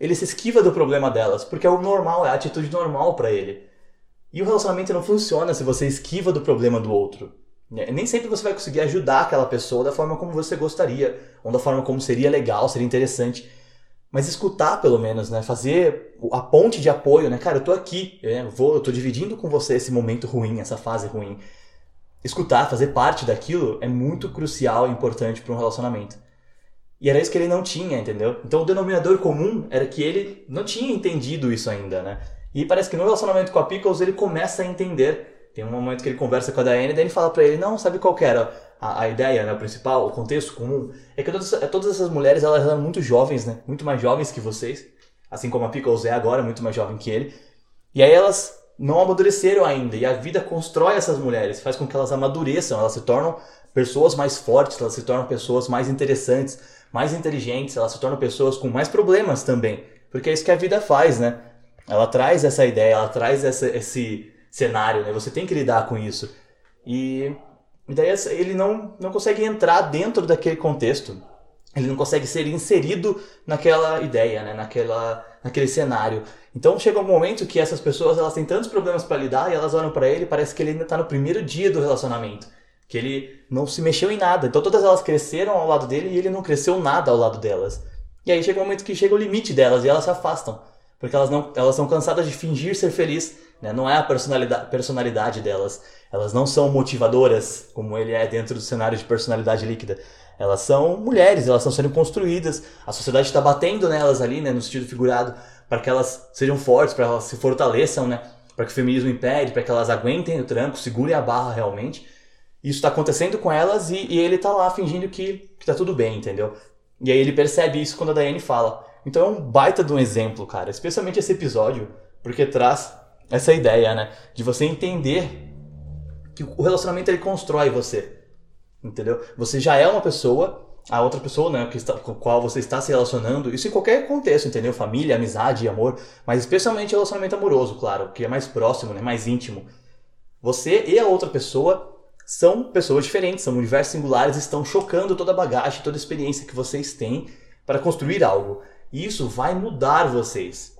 ele se esquiva do problema delas, porque é o normal, é a atitude normal para ele. E o relacionamento não funciona se você esquiva do problema do outro. Né? Nem sempre você vai conseguir ajudar aquela pessoa da forma como você gostaria, ou da forma como seria legal, seria interessante. Mas escutar, pelo menos, né? Fazer a ponte de apoio, né? Cara, eu tô aqui, eu, vou, eu tô dividindo com você esse momento ruim, essa fase ruim. Escutar, fazer parte daquilo é muito crucial e importante para um relacionamento. E era isso que ele não tinha, entendeu? Então o denominador comum era que ele não tinha entendido isso ainda, né? E parece que no relacionamento com a Pickles ele começa a entender. Tem um momento que ele conversa com a Diane daí ele fala para ele, não, sabe qual era a, a ideia, né, o principal, o contexto comum? É que todas, todas essas mulheres, elas eram muito jovens, né? Muito mais jovens que vocês. Assim como a Pickles é agora, muito mais jovem que ele. E aí elas não amadureceram ainda. E a vida constrói essas mulheres, faz com que elas amadureçam, elas se tornam pessoas mais fortes, elas se tornam pessoas mais interessantes, mais inteligentes, elas se tornam pessoas com mais problemas também. Porque é isso que a vida faz, né? Ela traz essa ideia, ela traz essa, esse cenário, né? Você tem que lidar com isso. E, daí ele não, não consegue entrar dentro daquele contexto. Ele não consegue ser inserido naquela ideia, né? Naquela, naquele cenário. Então chega um momento que essas pessoas elas têm tantos problemas para lidar e elas olham para ele e parece que ele ainda está no primeiro dia do relacionamento que ele não se mexeu em nada. Então todas elas cresceram ao lado dele e ele não cresceu nada ao lado delas. E aí chega um momento que chega o limite delas e elas se afastam, porque elas não elas são cansadas de fingir ser feliz, né? Não é a personalidade personalidade delas. Elas não são motivadoras como ele é dentro do cenário de personalidade líquida. Elas são mulheres, elas estão sendo construídas. A sociedade está batendo nelas ali, né, no sentido figurado, para que elas sejam fortes, para que elas se fortaleçam, né? Para que o feminismo impede, para que elas aguentem o tranco, segurem a barra realmente isso está acontecendo com elas e, e, ele tá lá fingindo que, que tá tudo bem, entendeu? E aí ele percebe isso quando a Diane fala. Então é um baita de um exemplo, cara, especialmente esse episódio, porque traz essa ideia, né, de você entender que o relacionamento ele constrói você. Entendeu? Você já é uma pessoa, a outra pessoa, né, que está, com a qual você está se relacionando, isso em qualquer contexto, entendeu? Família, amizade, amor, mas especialmente relacionamento amoroso, claro, que é mais próximo, né, mais íntimo. Você e a outra pessoa são pessoas diferentes, são universos singulares, estão chocando toda a bagagem, toda a experiência que vocês têm para construir algo. E isso vai mudar vocês.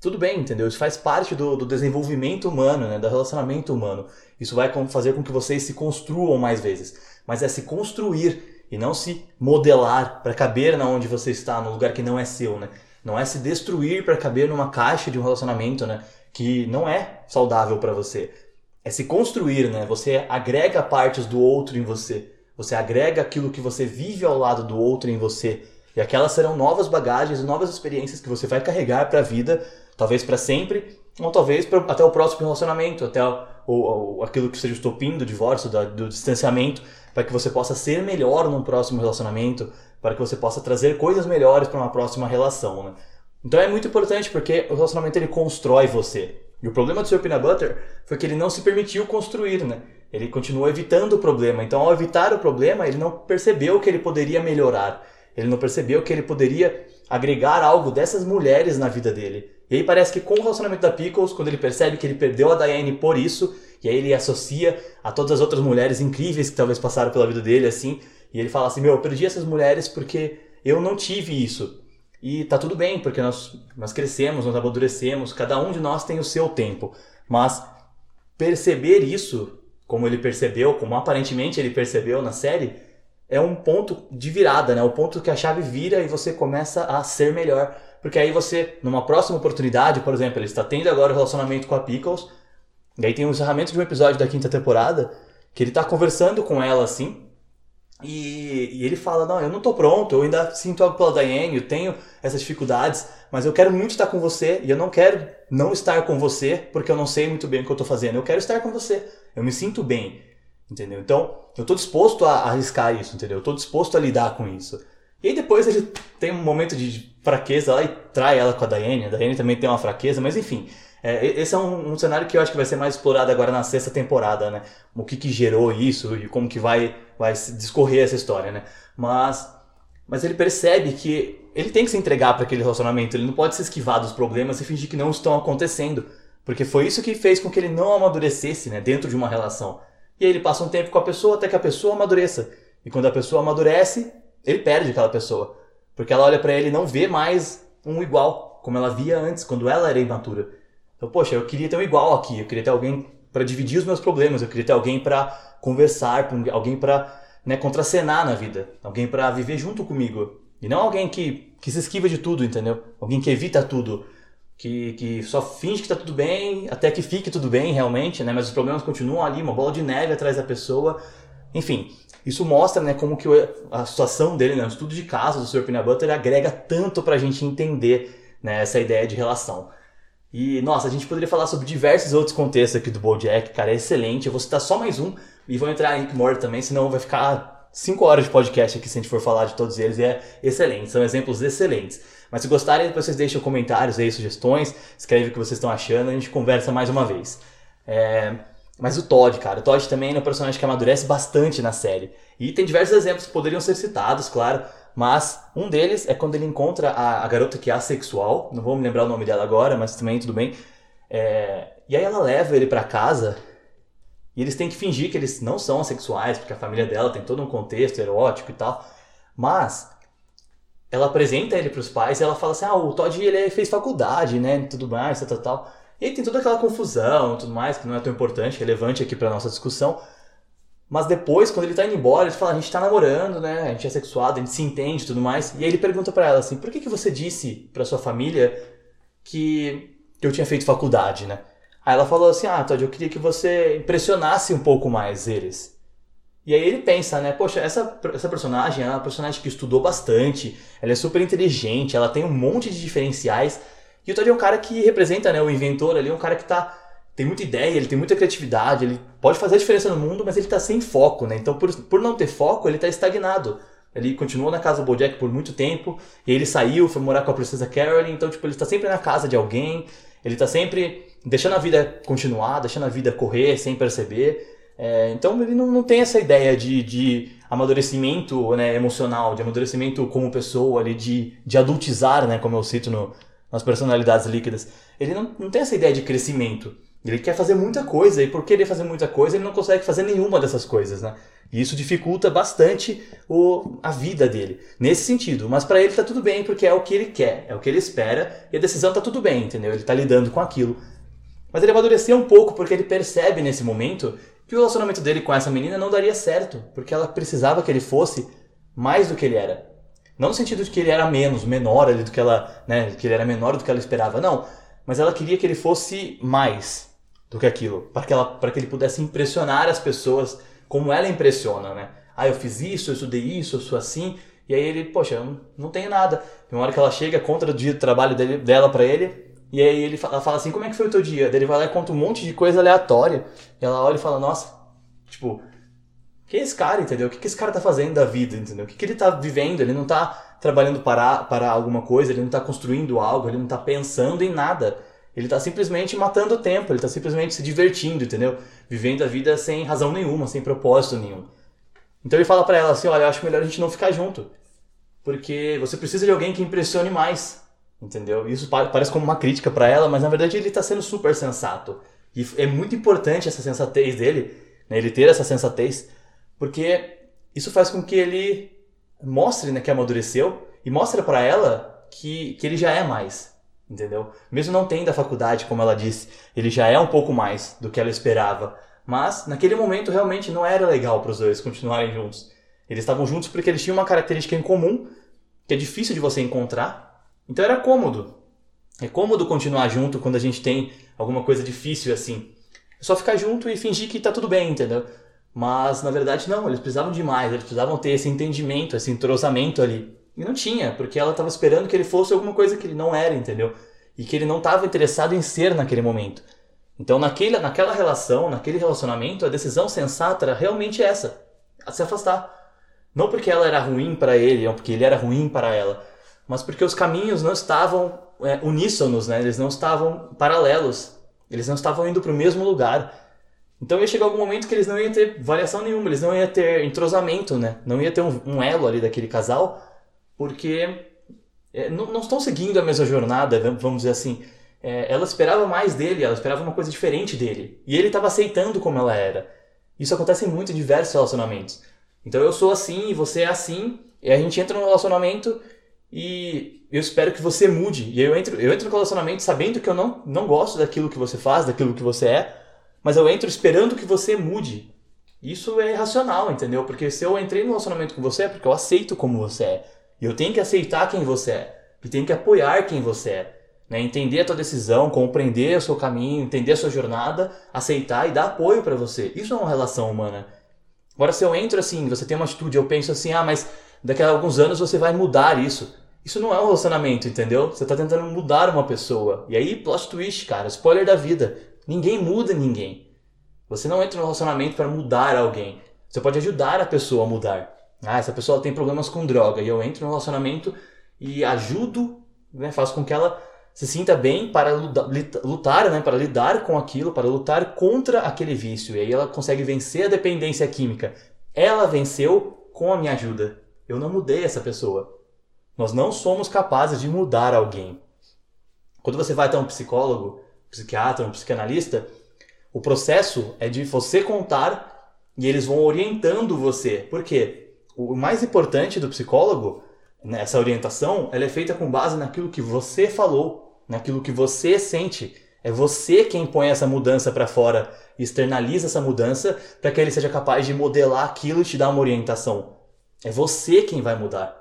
Tudo bem, entendeu? Isso faz parte do, do desenvolvimento humano, né? do relacionamento humano. Isso vai fazer com que vocês se construam mais vezes. Mas é se construir e não se modelar para caber na onde você está, no lugar que não é seu, né? Não é se destruir para caber numa caixa de um relacionamento, né? Que não é saudável para você é se construir, né? Você agrega partes do outro em você. Você agrega aquilo que você vive ao lado do outro em você. E aquelas serão novas bagagens, novas experiências que você vai carregar para a vida, talvez para sempre, ou talvez pra, até o próximo relacionamento, até o, aquilo que seja o estopim do divórcio, do, do distanciamento, para que você possa ser melhor num próximo relacionamento, para que você possa trazer coisas melhores para uma próxima relação. Né? Então é muito importante porque o relacionamento ele constrói você. E o problema do seu peanut butter foi que ele não se permitiu construir, né? Ele continuou evitando o problema. Então, ao evitar o problema, ele não percebeu que ele poderia melhorar. Ele não percebeu que ele poderia agregar algo dessas mulheres na vida dele. E aí parece que com o relacionamento da Pickles, quando ele percebe que ele perdeu a Diane por isso, e aí ele associa a todas as outras mulheres incríveis que talvez passaram pela vida dele, assim, e ele fala assim, meu, eu perdi essas mulheres porque eu não tive isso. E tá tudo bem, porque nós, nós crescemos, nós amadurecemos, cada um de nós tem o seu tempo. Mas perceber isso, como ele percebeu, como aparentemente ele percebeu na série, é um ponto de virada, né? O ponto que a chave vira e você começa a ser melhor. Porque aí você, numa próxima oportunidade, por exemplo, ele está tendo agora o relacionamento com a Pickles, e aí tem um encerramento de um episódio da quinta temporada, que ele está conversando com ela assim, e, e, ele fala: Não, eu não tô pronto, eu ainda sinto algo pela Diane, eu tenho essas dificuldades, mas eu quero muito estar com você e eu não quero não estar com você porque eu não sei muito bem o que eu tô fazendo. Eu quero estar com você, eu me sinto bem, entendeu? Então, eu tô disposto a arriscar isso, entendeu? Eu tô disposto a lidar com isso. E aí depois ele tem um momento de fraqueza lá e trai ela com a Diane. A Diane também tem uma fraqueza, mas enfim. É, esse é um, um, cenário que eu acho que vai ser mais explorado agora na sexta temporada, né? O que, que gerou isso e como que vai, vai discorrer essa história, né? Mas, mas ele percebe que ele tem que se entregar para aquele relacionamento, ele não pode se esquivar dos problemas e fingir que não estão acontecendo. Porque foi isso que fez com que ele não amadurecesse, né, dentro de uma relação. E aí ele passa um tempo com a pessoa até que a pessoa amadureça. E quando a pessoa amadurece, ele perde aquela pessoa. Porque ela olha para ele e não vê mais um igual, como ela via antes, quando ela era imatura. Então, poxa, eu queria ter um igual aqui, eu queria ter alguém para dividir os meus problemas, eu queria ter alguém para conversar, alguém para né, contracenar na vida, alguém para viver junto comigo. E não alguém que, que se esquiva de tudo, entendeu? Alguém que evita tudo, que, que só finge que tá tudo bem, até que fique tudo bem realmente, né? Mas os problemas continuam ali, uma bola de neve atrás da pessoa. Enfim, isso mostra né, como que a situação dele, né, o estudo de caso do Sr. Peanut Butter agrega tanto pra gente entender né, essa ideia de relação. E, nossa, a gente poderia falar sobre diversos outros contextos aqui do BoJack, cara, é excelente. Eu vou citar só mais um e vou entrar em Rick Morty também, senão vai ficar cinco horas de podcast aqui se a gente for falar de todos eles e é excelente, são exemplos excelentes. Mas se gostarem, vocês deixam comentários aí, sugestões, escreve o que vocês estão achando, a gente conversa mais uma vez. É... Mas o Todd, cara, o Todd também é um personagem que amadurece bastante na série. E tem diversos exemplos que poderiam ser citados, claro, mas um deles é quando ele encontra a, a garota que é assexual, não vou me lembrar o nome dela agora, mas também tudo bem. É, e aí ela leva ele para casa e eles têm que fingir que eles não são assexuais, porque a família dela tem todo um contexto erótico e tal. Mas ela apresenta ele para os pais e ela fala assim: ah, o Todd ele fez faculdade, né? Tudo mais, tal, tal, tal. E aí tem toda aquela confusão tudo mais, que não é tão importante, relevante aqui para nossa discussão. Mas depois, quando ele tá indo embora, ele fala, a gente tá namorando, né? A gente é sexuado, a gente se entende tudo mais. E aí ele pergunta para ela assim, por que, que você disse pra sua família que eu tinha feito faculdade, né? Aí ela falou assim, ah, Todd, eu queria que você impressionasse um pouco mais eles. E aí ele pensa, né? Poxa, essa, essa personagem é uma personagem que estudou bastante, ela é super inteligente, ela tem um monte de diferenciais e o Todd é um cara que representa, né, o inventor ali, um cara que tá tem muita ideia, ele tem muita criatividade, ele pode fazer a diferença no mundo, mas ele tá sem foco, né? Então, por, por não ter foco, ele tá estagnado. Ele continuou na casa do Bojack por muito tempo, e ele saiu, foi morar com a princesa Carolyn, então, tipo, ele tá sempre na casa de alguém, ele tá sempre deixando a vida continuar, deixando a vida correr sem perceber. É, então, ele não, não tem essa ideia de, de amadurecimento né, emocional, de amadurecimento como pessoa, ali, de, de adultizar, né, como eu cito no, nas personalidades líquidas. Ele não, não tem essa ideia de crescimento. Ele quer fazer muita coisa e por querer fazer muita coisa ele não consegue fazer nenhuma dessas coisas, né? E isso dificulta bastante o, a vida dele, nesse sentido. Mas para ele tá tudo bem porque é o que ele quer, é o que ele espera e a decisão tá tudo bem, entendeu? Ele tá lidando com aquilo. Mas ele amadureceu um pouco porque ele percebe nesse momento que o relacionamento dele com essa menina não daria certo, porque ela precisava que ele fosse mais do que ele era. Não no sentido de que ele era menos, menor ali do que ela, né, que ele era menor do que ela esperava, não. Mas ela queria que ele fosse mais do que aquilo, para que, ela, para que ele pudesse impressionar as pessoas como ela impressiona, né? Ah, eu fiz isso, eu estudei isso, eu sou assim. E aí ele, poxa, eu não, tenho nada. Tem uma hora que ela chega, contra o dia de trabalho dele, dela para ele, e aí ele fala, ela fala assim, como é que foi o teu dia? Daí ele vai lá e conta um monte de coisa aleatória. E ela olha e fala, nossa, tipo, quem é esse cara, entendeu? O que, que esse cara tá fazendo da vida, entendeu? O que, que ele tá vivendo? Ele não tá trabalhando para, para alguma coisa, ele não tá construindo algo, ele não tá pensando em nada. Ele tá simplesmente matando o tempo, ele tá simplesmente se divertindo, entendeu? Vivendo a vida sem razão nenhuma, sem propósito nenhum. Então ele fala para ela assim, olha, eu acho melhor a gente não ficar junto. Porque você precisa de alguém que impressione mais, entendeu? Isso parece como uma crítica para ela, mas na verdade ele tá sendo super sensato. E é muito importante essa sensatez dele, né? ele ter essa sensatez, porque isso faz com que ele mostre né, que amadureceu e mostre para ela que, que ele já é mais, entendeu? Mesmo não tendo a faculdade, como ela disse, ele já é um pouco mais do que ela esperava. Mas naquele momento realmente não era legal para os dois continuarem juntos. Eles estavam juntos porque eles tinham uma característica em comum que é difícil de você encontrar. Então era cômodo. É cômodo continuar junto quando a gente tem alguma coisa difícil assim. É só ficar junto e fingir que tá tudo bem, entendeu? Mas na verdade não, eles precisavam de mais, eles precisavam ter esse entendimento, esse entrosamento ali. E não tinha, porque ela estava esperando que ele fosse alguma coisa que ele não era, entendeu? E que ele não estava interessado em ser naquele momento. Então, naquele, naquela relação, naquele relacionamento, a decisão sensata era realmente essa: a se afastar. Não porque ela era ruim para ele, ou porque ele era ruim para ela, mas porque os caminhos não estavam é, uníssonos, né? eles não estavam paralelos, eles não estavam indo para o mesmo lugar. Então ia chegar algum momento que eles não iam ter variação nenhuma, eles não iam ter entrosamento, né? Não ia ter um, um elo ali daquele casal, porque é, não, não, estão seguindo a mesma jornada, vamos dizer assim. é, ela esperava mais dele, ela esperava uma coisa diferente dele. E ele estava aceitando como ela era. Isso acontece muito em diversos relacionamentos. Então eu sou assim e você é assim, e a gente entra no relacionamento e eu espero que você mude. E eu entro, eu entro no relacionamento sabendo que eu não, não gosto daquilo que você faz, daquilo que você é, mas eu entro esperando que você mude. Isso é irracional, entendeu? Porque se eu entrei no relacionamento com você é porque eu aceito como você é. E eu tenho que aceitar quem você é. E tenho que apoiar quem você é. Né? Entender a tua decisão, compreender o seu caminho, entender a sua jornada, aceitar e dar apoio para você. Isso é uma relação humana. Agora, se eu entro assim, você tem uma atitude, eu penso assim, ah, mas daqui a alguns anos você vai mudar isso. Isso não é um relacionamento, entendeu? Você tá tentando mudar uma pessoa. E aí, plot twist, cara, spoiler da vida. Ninguém muda ninguém. Você não entra no relacionamento para mudar alguém. Você pode ajudar a pessoa a mudar. Ah, essa pessoa tem problemas com droga. E eu entro no relacionamento e ajudo, né, faço com que ela se sinta bem para lutar, né, para lidar com aquilo, para lutar contra aquele vício. E aí ela consegue vencer a dependência química. Ela venceu com a minha ajuda. Eu não mudei essa pessoa. Nós não somos capazes de mudar alguém. Quando você vai até um psicólogo, psiquiatra, um psicanalista, o processo é de você contar e eles vão orientando você. Por quê? O mais importante do psicólogo, nessa orientação, ela é feita com base naquilo que você falou naquilo que você sente. É você quem põe essa mudança para fora, externaliza essa mudança para que ele seja capaz de modelar aquilo e te dar uma orientação. É você quem vai mudar.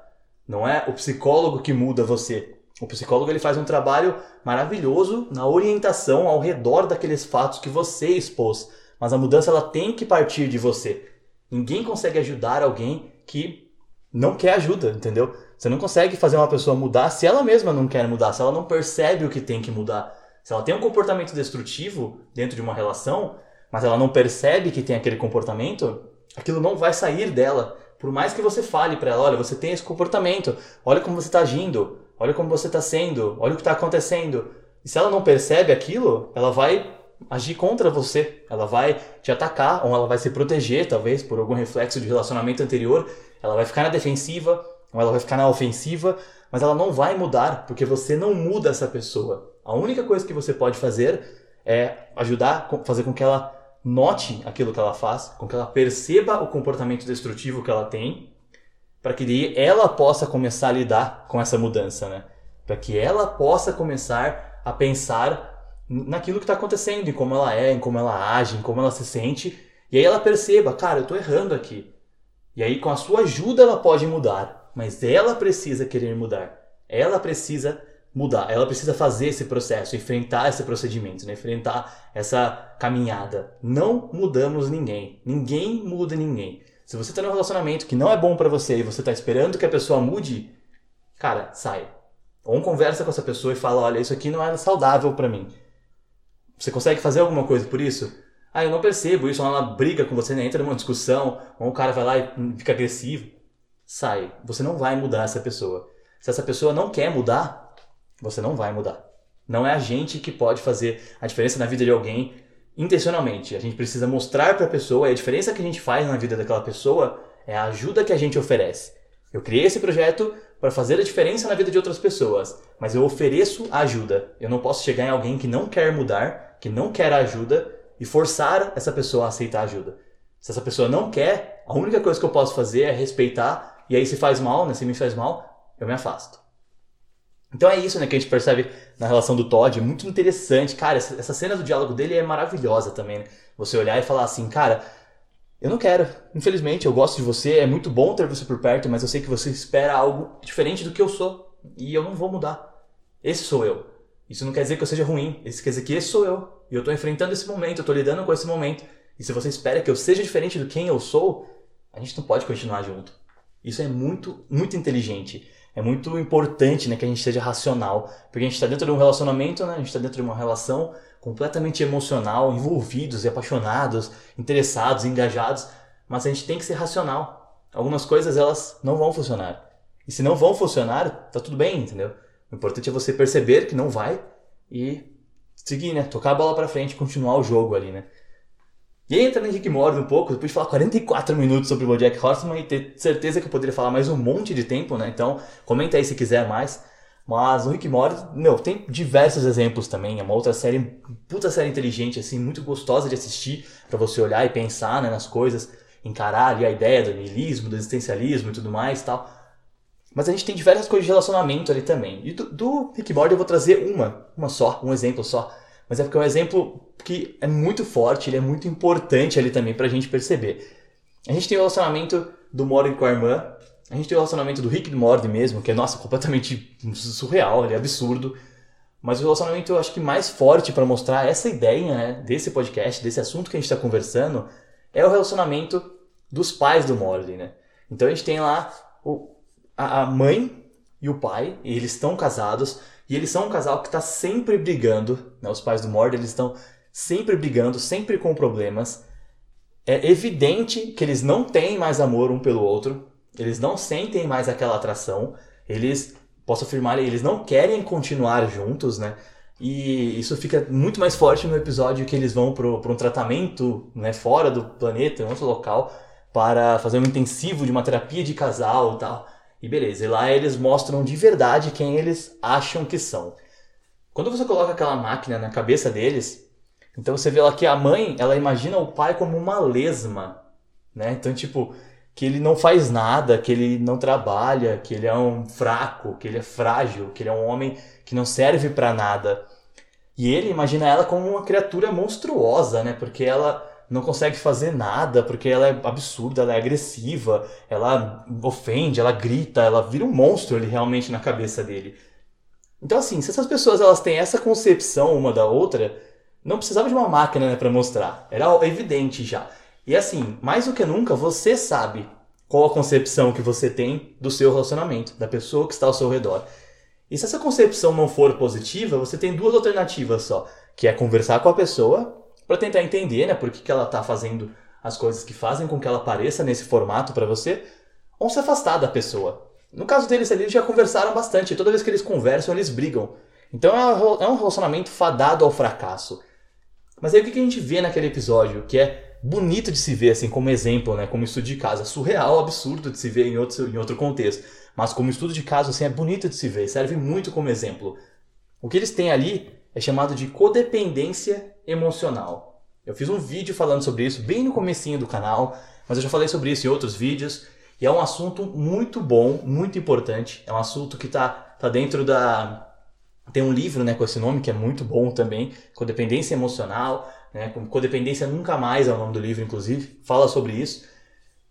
Não é o psicólogo que muda você. O psicólogo ele faz um trabalho maravilhoso na orientação ao redor daqueles fatos que você expôs. Mas a mudança ela tem que partir de você. Ninguém consegue ajudar alguém que não quer ajuda, entendeu? Você não consegue fazer uma pessoa mudar se ela mesma não quer mudar, se ela não percebe o que tem que mudar. Se ela tem um comportamento destrutivo dentro de uma relação, mas ela não percebe que tem aquele comportamento, aquilo não vai sair dela. Por mais que você fale para ela, olha, você tem esse comportamento, olha como você está agindo, olha como você está sendo, olha o que está acontecendo. E se ela não percebe aquilo, ela vai agir contra você, ela vai te atacar ou ela vai se proteger, talvez por algum reflexo de relacionamento anterior, ela vai ficar na defensiva, ou ela vai ficar na ofensiva, mas ela não vai mudar, porque você não muda essa pessoa. A única coisa que você pode fazer é ajudar, fazer com que ela note aquilo que ela faz, com que ela perceba o comportamento destrutivo que ela tem, para que daí ela possa começar a lidar com essa mudança, né? Para que ela possa começar a pensar naquilo que está acontecendo, em como ela é, em como ela age, em como ela se sente, e aí ela perceba, cara, eu estou errando aqui. E aí com a sua ajuda ela pode mudar mas ela precisa querer mudar. Ela precisa mudar, ela precisa fazer esse processo, enfrentar esse procedimento, né? enfrentar essa caminhada. Não mudamos ninguém. Ninguém muda ninguém. Se você está num relacionamento que não é bom para você e você está esperando que a pessoa mude, cara, sai. Ou conversa com essa pessoa e fala, olha, isso aqui não é saudável para mim. Você consegue fazer alguma coisa por isso? Ah, eu não percebo isso, ela briga com você, né? entra numa discussão, ou o cara vai lá e fica agressivo sai. Você não vai mudar essa pessoa. Se essa pessoa não quer mudar, você não vai mudar. Não é a gente que pode fazer a diferença na vida de alguém intencionalmente. A gente precisa mostrar para a pessoa, e a diferença que a gente faz na vida daquela pessoa é a ajuda que a gente oferece. Eu criei esse projeto para fazer a diferença na vida de outras pessoas, mas eu ofereço ajuda. Eu não posso chegar em alguém que não quer mudar, que não quer ajuda e forçar essa pessoa a aceitar ajuda. Se essa pessoa não quer, a única coisa que eu posso fazer é respeitar e aí se faz mal, né? Se me faz mal, eu me afasto. Então é isso, né, que a gente percebe na relação do Todd, é muito interessante. Cara, essa, essa cena do diálogo dele é maravilhosa também, né? Você olhar e falar assim, cara, eu não quero. Infelizmente, eu gosto de você, é muito bom ter você por perto, mas eu sei que você espera algo diferente do que eu sou. E eu não vou mudar. Esse sou eu. Isso não quer dizer que eu seja ruim. Isso quer dizer que esse sou eu. E eu tô enfrentando esse momento, eu tô lidando com esse momento. E se você espera que eu seja diferente do quem eu sou, a gente não pode continuar junto. Isso é muito, muito inteligente. É muito importante né, que a gente seja racional. Porque a gente está dentro de um relacionamento, né, a gente está dentro de uma relação completamente emocional, envolvidos e apaixonados, interessados, engajados. Mas a gente tem que ser racional. Algumas coisas elas não vão funcionar. E se não vão funcionar, tá tudo bem, entendeu? O importante é você perceber que não vai e seguir, né? Tocar a bola para frente, continuar o jogo ali, né? E entra no Rick Morty um pouco, depois de falar 44 minutos sobre o Bojack Horseman e ter certeza que eu poderia falar mais um monte de tempo, né? Então, comenta aí se quiser mais. Mas o Rick Morty, meu, tem diversos exemplos também. É uma outra série, puta série inteligente, assim, muito gostosa de assistir para você olhar e pensar né, nas coisas, encarar ali a ideia do niilismo, do existencialismo e tudo mais tal. Mas a gente tem diversas coisas de relacionamento ali também. E do, do Rick Morty eu vou trazer uma, uma só, um exemplo só. Mas é porque é um exemplo que é muito forte, ele é muito importante ali também pra gente perceber. A gente tem o relacionamento do Morty com a irmã, a gente tem o relacionamento do Rick do Morty mesmo, que é, nossa, completamente surreal, ele é absurdo. Mas o relacionamento eu acho que mais forte para mostrar essa ideia né, desse podcast, desse assunto que a gente está conversando, é o relacionamento dos pais do Morty, né? Então a gente tem lá o, a, a mãe e o pai, e eles estão casados, e eles são um casal que está sempre brigando, né? Os pais do Mord, eles estão sempre brigando, sempre com problemas. É evidente que eles não têm mais amor um pelo outro, eles não sentem mais aquela atração, eles, posso afirmar, eles não querem continuar juntos, né? E isso fica muito mais forte no episódio que eles vão para um tratamento né, fora do planeta, em outro local, para fazer um intensivo de uma terapia de casal e tal. E beleza, e lá eles mostram de verdade quem eles acham que são. Quando você coloca aquela máquina na cabeça deles, então você vê lá que a mãe, ela imagina o pai como uma lesma, né? Então, tipo, que ele não faz nada, que ele não trabalha, que ele é um fraco, que ele é frágil, que ele é um homem que não serve para nada. E ele imagina ela como uma criatura monstruosa, né? Porque ela não consegue fazer nada porque ela é absurda, ela é agressiva, ela ofende, ela grita, ela vira um monstro ali realmente na cabeça dele. Então assim, se essas pessoas elas têm essa concepção uma da outra, não precisava de uma máquina né, para mostrar, era evidente já. E assim, mais do que nunca, você sabe qual a concepção que você tem do seu relacionamento, da pessoa que está ao seu redor. E se essa concepção não for positiva, você tem duas alternativas só, que é conversar com a pessoa para tentar entender, né, por que, que ela está fazendo as coisas que fazem com que ela apareça nesse formato para você, ou se afastar da pessoa. No caso deles ali, eles já conversaram bastante, toda vez que eles conversam, eles brigam. Então é, é um relacionamento fadado ao fracasso. Mas aí o que a gente vê naquele episódio, que é bonito de se ver assim como exemplo, né, como estudo de caso, surreal, absurdo de se ver em outro, em outro contexto, mas como estudo de caso assim é bonito de se ver, serve muito como exemplo. O que eles têm ali é chamado de codependência emocional. Eu fiz um vídeo falando sobre isso bem no comecinho do canal, mas eu já falei sobre isso em outros vídeos e é um assunto muito bom, muito importante. É um assunto que está tá dentro da tem um livro né, com esse nome que é muito bom também, Codependência Emocional, né, Codependência Nunca Mais é o nome do livro, inclusive, fala sobre isso.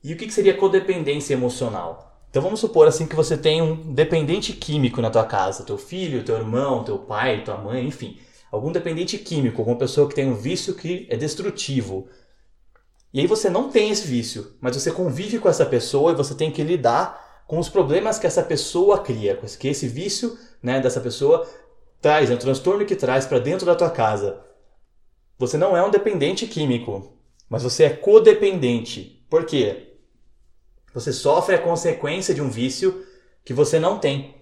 E o que, que seria codependência emocional? Então vamos supor assim que você tem um dependente químico na tua casa, teu filho, teu irmão, teu pai, tua mãe, enfim, algum dependente químico, alguma pessoa que tem um vício que é destrutivo. E aí você não tem esse vício, mas você convive com essa pessoa e você tem que lidar com os problemas que essa pessoa cria, que esse vício, né, dessa pessoa traz, é um transtorno que traz para dentro da tua casa. Você não é um dependente químico, mas você é codependente. Por quê? Você sofre a consequência de um vício que você não tem.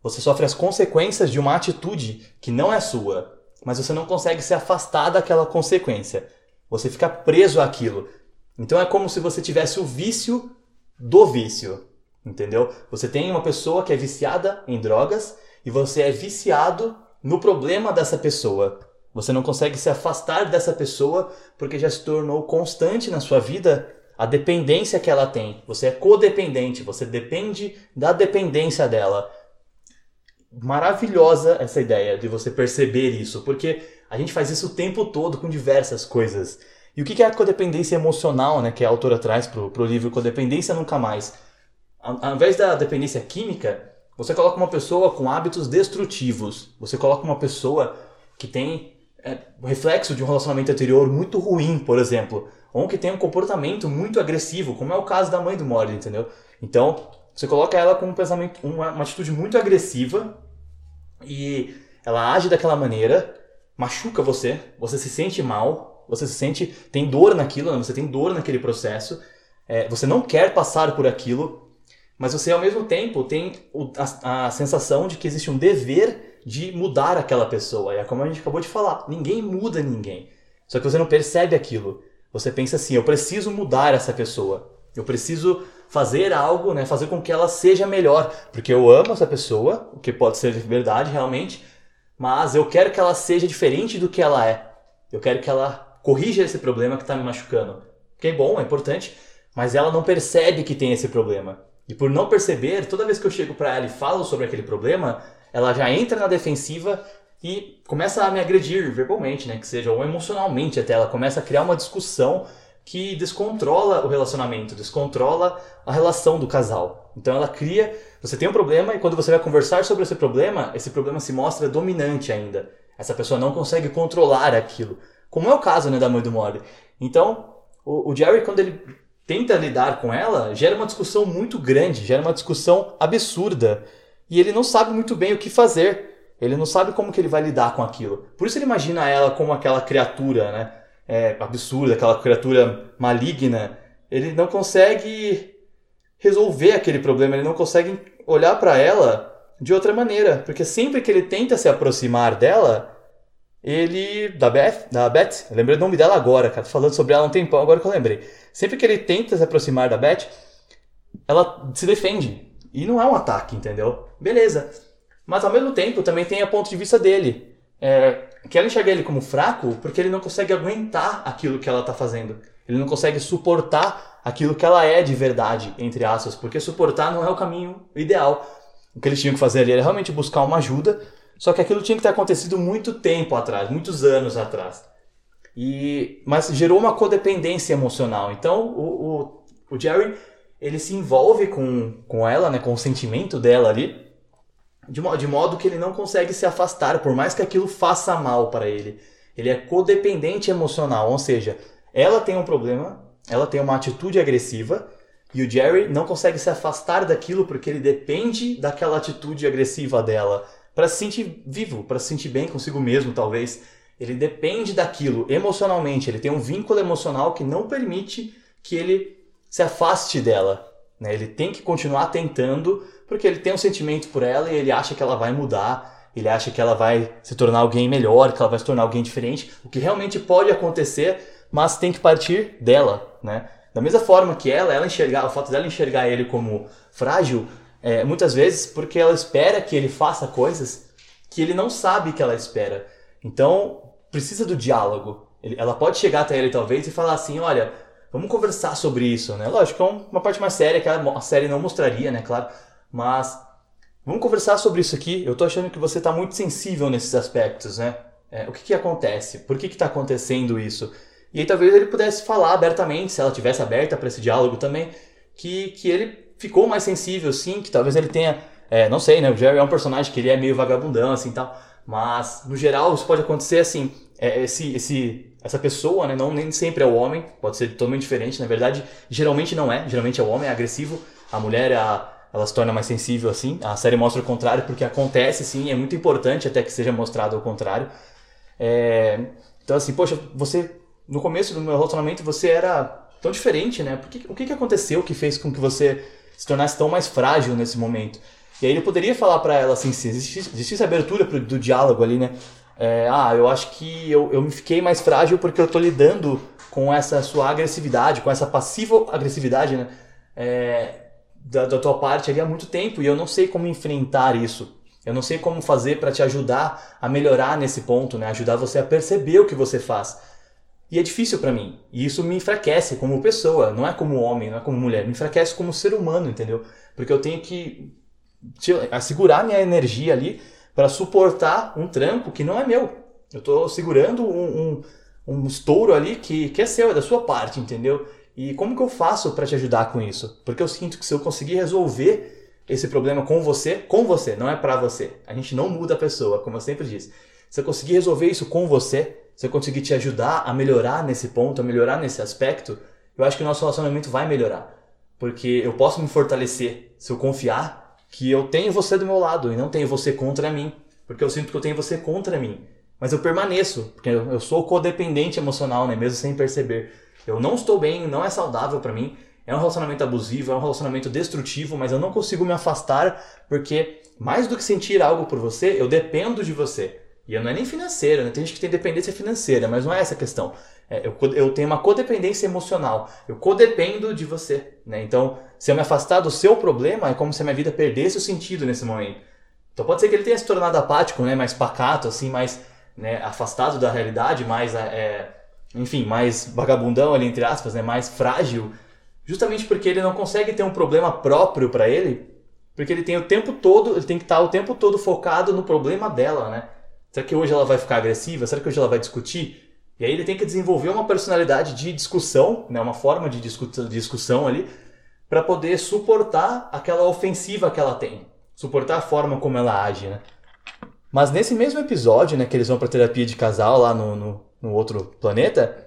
Você sofre as consequências de uma atitude que não é sua, mas você não consegue se afastar daquela consequência. Você fica preso àquilo. Então é como se você tivesse o vício do vício, entendeu? Você tem uma pessoa que é viciada em drogas e você é viciado no problema dessa pessoa. Você não consegue se afastar dessa pessoa porque já se tornou constante na sua vida a dependência que ela tem. Você é codependente, você depende da dependência dela. Maravilhosa essa ideia de você perceber isso, porque a gente faz isso o tempo todo com diversas coisas. E o que é a codependência emocional, né, que a autora traz pro, pro livro Codependência Nunca Mais? Ao invés da dependência química, você coloca uma pessoa com hábitos destrutivos. Você coloca uma pessoa que tem é, reflexo de um relacionamento anterior muito ruim, por exemplo ou que tem um comportamento muito agressivo, como é o caso da mãe do Morty, entendeu? Então, você coloca ela com um pensamento, uma, uma atitude muito agressiva e ela age daquela maneira, machuca você, você se sente mal, você se sente, tem dor naquilo, né? você tem dor naquele processo, é, você não quer passar por aquilo, mas você ao mesmo tempo tem a, a sensação de que existe um dever de mudar aquela pessoa. E é como a gente acabou de falar, ninguém muda ninguém. Só que você não percebe aquilo. Você pensa assim: eu preciso mudar essa pessoa. Eu preciso fazer algo, né, fazer com que ela seja melhor, porque eu amo essa pessoa, o que pode ser verdade realmente, mas eu quero que ela seja diferente do que ela é. Eu quero que ela corrija esse problema que está me machucando. Que é bom, é importante, mas ela não percebe que tem esse problema. E por não perceber, toda vez que eu chego para ela e falo sobre aquele problema, ela já entra na defensiva e começa a me agredir verbalmente, né, que seja ou emocionalmente até, ela começa a criar uma discussão que descontrola o relacionamento, descontrola a relação do casal. Então ela cria, você tem um problema e quando você vai conversar sobre esse problema, esse problema se mostra dominante ainda. Essa pessoa não consegue controlar aquilo. Como é o caso né, da mãe do Mori. Então, o, o Jerry, quando ele tenta lidar com ela, gera uma discussão muito grande, gera uma discussão absurda. E ele não sabe muito bem o que fazer. Ele não sabe como que ele vai lidar com aquilo. Por isso ele imagina ela como aquela criatura, né? é, absurda, aquela criatura maligna, ele não consegue resolver aquele problema, ele não consegue olhar para ela de outra maneira, porque sempre que ele tenta se aproximar dela, ele da Beth, da Beth, lembrei o nome dela agora, cara, falando sobre ela há um tempão, agora que eu lembrei. Sempre que ele tenta se aproximar da Beth, ela se defende. E não é um ataque, entendeu? Beleza. Mas ao mesmo tempo também tem a ponto de vista dele. É, que ela enxerga ele como fraco porque ele não consegue aguentar aquilo que ela está fazendo. Ele não consegue suportar aquilo que ela é de verdade, entre aspas, porque suportar não é o caminho ideal. O que eles tinham que fazer ali era realmente buscar uma ajuda, só que aquilo tinha que ter acontecido muito tempo atrás, muitos anos atrás. E, mas gerou uma codependência emocional. Então o, o, o Jerry ele se envolve com, com ela, né, com o sentimento dela ali, de, de modo que ele não consegue se afastar, por mais que aquilo faça mal para ele. Ele é codependente emocional, ou seja, ela tem um problema, ela tem uma atitude agressiva e o Jerry não consegue se afastar daquilo porque ele depende daquela atitude agressiva dela para se sentir vivo, para se sentir bem consigo mesmo, talvez. Ele depende daquilo emocionalmente, ele tem um vínculo emocional que não permite que ele se afaste dela. Né? Ele tem que continuar tentando porque ele tem um sentimento por ela e ele acha que ela vai mudar, ele acha que ela vai se tornar alguém melhor, que ela vai se tornar alguém diferente, o que realmente pode acontecer, mas tem que partir dela, né? Da mesma forma que ela, ela enxergar, o fato dela enxergar ele como frágil, é, muitas vezes porque ela espera que ele faça coisas que ele não sabe que ela espera. Então, precisa do diálogo. Ele, ela pode chegar até ele talvez e falar assim, olha, vamos conversar sobre isso, né? Lógico, é uma parte mais séria que a série não mostraria, né? Claro, mas vamos conversar sobre isso aqui. Eu tô achando que você está muito sensível nesses aspectos, né? É, o que, que acontece? Por que está acontecendo isso? E aí talvez ele pudesse falar abertamente, se ela tivesse aberta para esse diálogo também, que, que ele ficou mais sensível, sim, que talvez ele tenha, é, não sei, né? O Jerry é um personagem que ele é meio vagabundão, assim, tal. Mas no geral isso pode acontecer assim, é, esse, esse, essa pessoa, né? Não nem sempre é o homem, pode ser totalmente diferente. Na verdade, geralmente não é. Geralmente é o homem, é agressivo. A mulher é a ela se torna mais sensível assim. A série mostra o contrário porque acontece sim, é muito importante até que seja mostrado o contrário. É... Então assim, poxa, você no começo do meu relacionamento você era tão diferente, né? Porque, o que, que aconteceu que fez com que você se tornasse tão mais frágil nesse momento? E aí ele poderia falar para ela assim, se existisse, existisse abertura pro, do diálogo ali, né? É, ah, eu acho que eu, eu me fiquei mais frágil porque eu tô lidando com essa sua agressividade, com essa passiva agressividade, né? É, da, da tua parte ali há muito tempo e eu não sei como enfrentar isso. Eu não sei como fazer para te ajudar a melhorar nesse ponto, né? Ajudar você a perceber o que você faz. E é difícil para mim. E isso me enfraquece como pessoa, não é como homem, não é como mulher, me enfraquece como ser humano, entendeu? Porque eu tenho que segurar minha energia ali para suportar um tranco que não é meu. Eu estou segurando um, um, um estouro ali que, que é seu, é da sua parte, entendeu? E como que eu faço para te ajudar com isso? Porque eu sinto que se eu conseguir resolver esse problema com você, com você, não é para você. A gente não muda a pessoa, como eu sempre disse. Se eu conseguir resolver isso com você, se eu conseguir te ajudar a melhorar nesse ponto, a melhorar nesse aspecto, eu acho que o nosso relacionamento vai melhorar. Porque eu posso me fortalecer se eu confiar que eu tenho você do meu lado e não tenho você contra mim. Porque eu sinto que eu tenho você contra mim. Mas eu permaneço, porque eu sou codependente emocional, né? Mesmo sem perceber. Eu não estou bem, não é saudável para mim. É um relacionamento abusivo, é um relacionamento destrutivo, mas eu não consigo me afastar porque mais do que sentir algo por você, eu dependo de você. E não é nem financeira, né? Tem gente que tem dependência financeira, mas não é essa a questão. É, eu, eu tenho uma codependência emocional. Eu codependo de você, né? Então, se eu me afastar do seu problema, é como se a minha vida perdesse o sentido nesse momento. Então pode ser que ele tenha se tornado apático, né? Mais pacato, assim, mais né, afastado da realidade, mais, é, enfim, mais vagabundão ali, entre aspas, né? Mais frágil. Justamente porque ele não consegue ter um problema próprio para ele, porque ele tem o tempo todo, ele tem que estar o tempo todo focado no problema dela, né? Será que hoje ela vai ficar agressiva? Será que hoje ela vai discutir? E aí ele tem que desenvolver uma personalidade de discussão, né, uma forma de discussão ali, para poder suportar aquela ofensiva que ela tem, suportar a forma como ela age, né? Mas nesse mesmo episódio, né, que eles vão para terapia de casal lá no, no, no, outro planeta,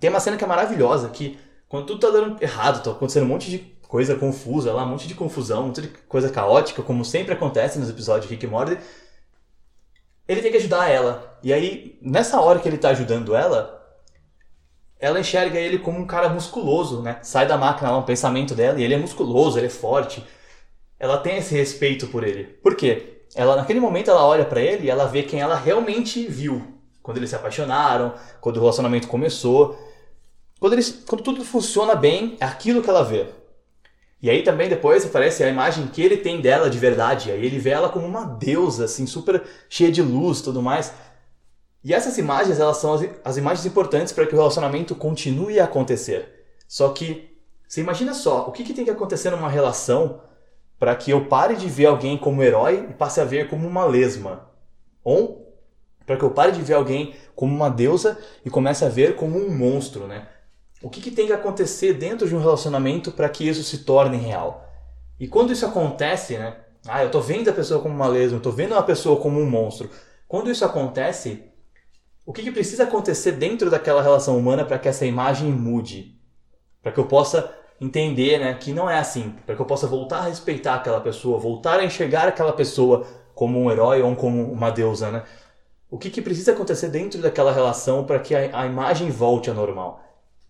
tem uma cena que é maravilhosa, que quando tudo tá dando errado, tá acontecendo um monte de coisa confusa lá, um monte de confusão, um monte de coisa caótica, como sempre acontece nos episódios de Rick e Morty, ele tem que ajudar ela. E aí, nessa hora que ele tá ajudando ela, ela enxerga ele como um cara musculoso, né? Sai da máquina lá, um pensamento dela, e ele é musculoso, ele é forte. Ela tem esse respeito por ele. Por quê? Ela, naquele momento, ela olha para ele e ela vê quem ela realmente viu. Quando eles se apaixonaram, quando o relacionamento começou. Quando, eles, quando tudo funciona bem, é aquilo que ela vê. E aí também depois aparece a imagem que ele tem dela de verdade. Aí ele vê ela como uma deusa, assim, super cheia de luz tudo mais. E essas imagens, elas são as, as imagens importantes para que o relacionamento continue a acontecer. Só que, você imagina só, o que, que tem que acontecer numa relação para que eu pare de ver alguém como herói e passe a ver como uma lesma? Ou para que eu pare de ver alguém como uma deusa e comece a ver como um monstro, né? O que, que tem que acontecer dentro de um relacionamento para que isso se torne real? E quando isso acontece, né? Ah, eu tô vendo a pessoa como uma lesma, eu tô vendo uma pessoa como um monstro. Quando isso acontece, o que, que precisa acontecer dentro daquela relação humana para que essa imagem mude? Para que eu possa entender né, que não é assim. Para que eu possa voltar a respeitar aquela pessoa, voltar a enxergar aquela pessoa como um herói ou como uma deusa. Né? O que, que precisa acontecer dentro daquela relação para que a, a imagem volte ao normal?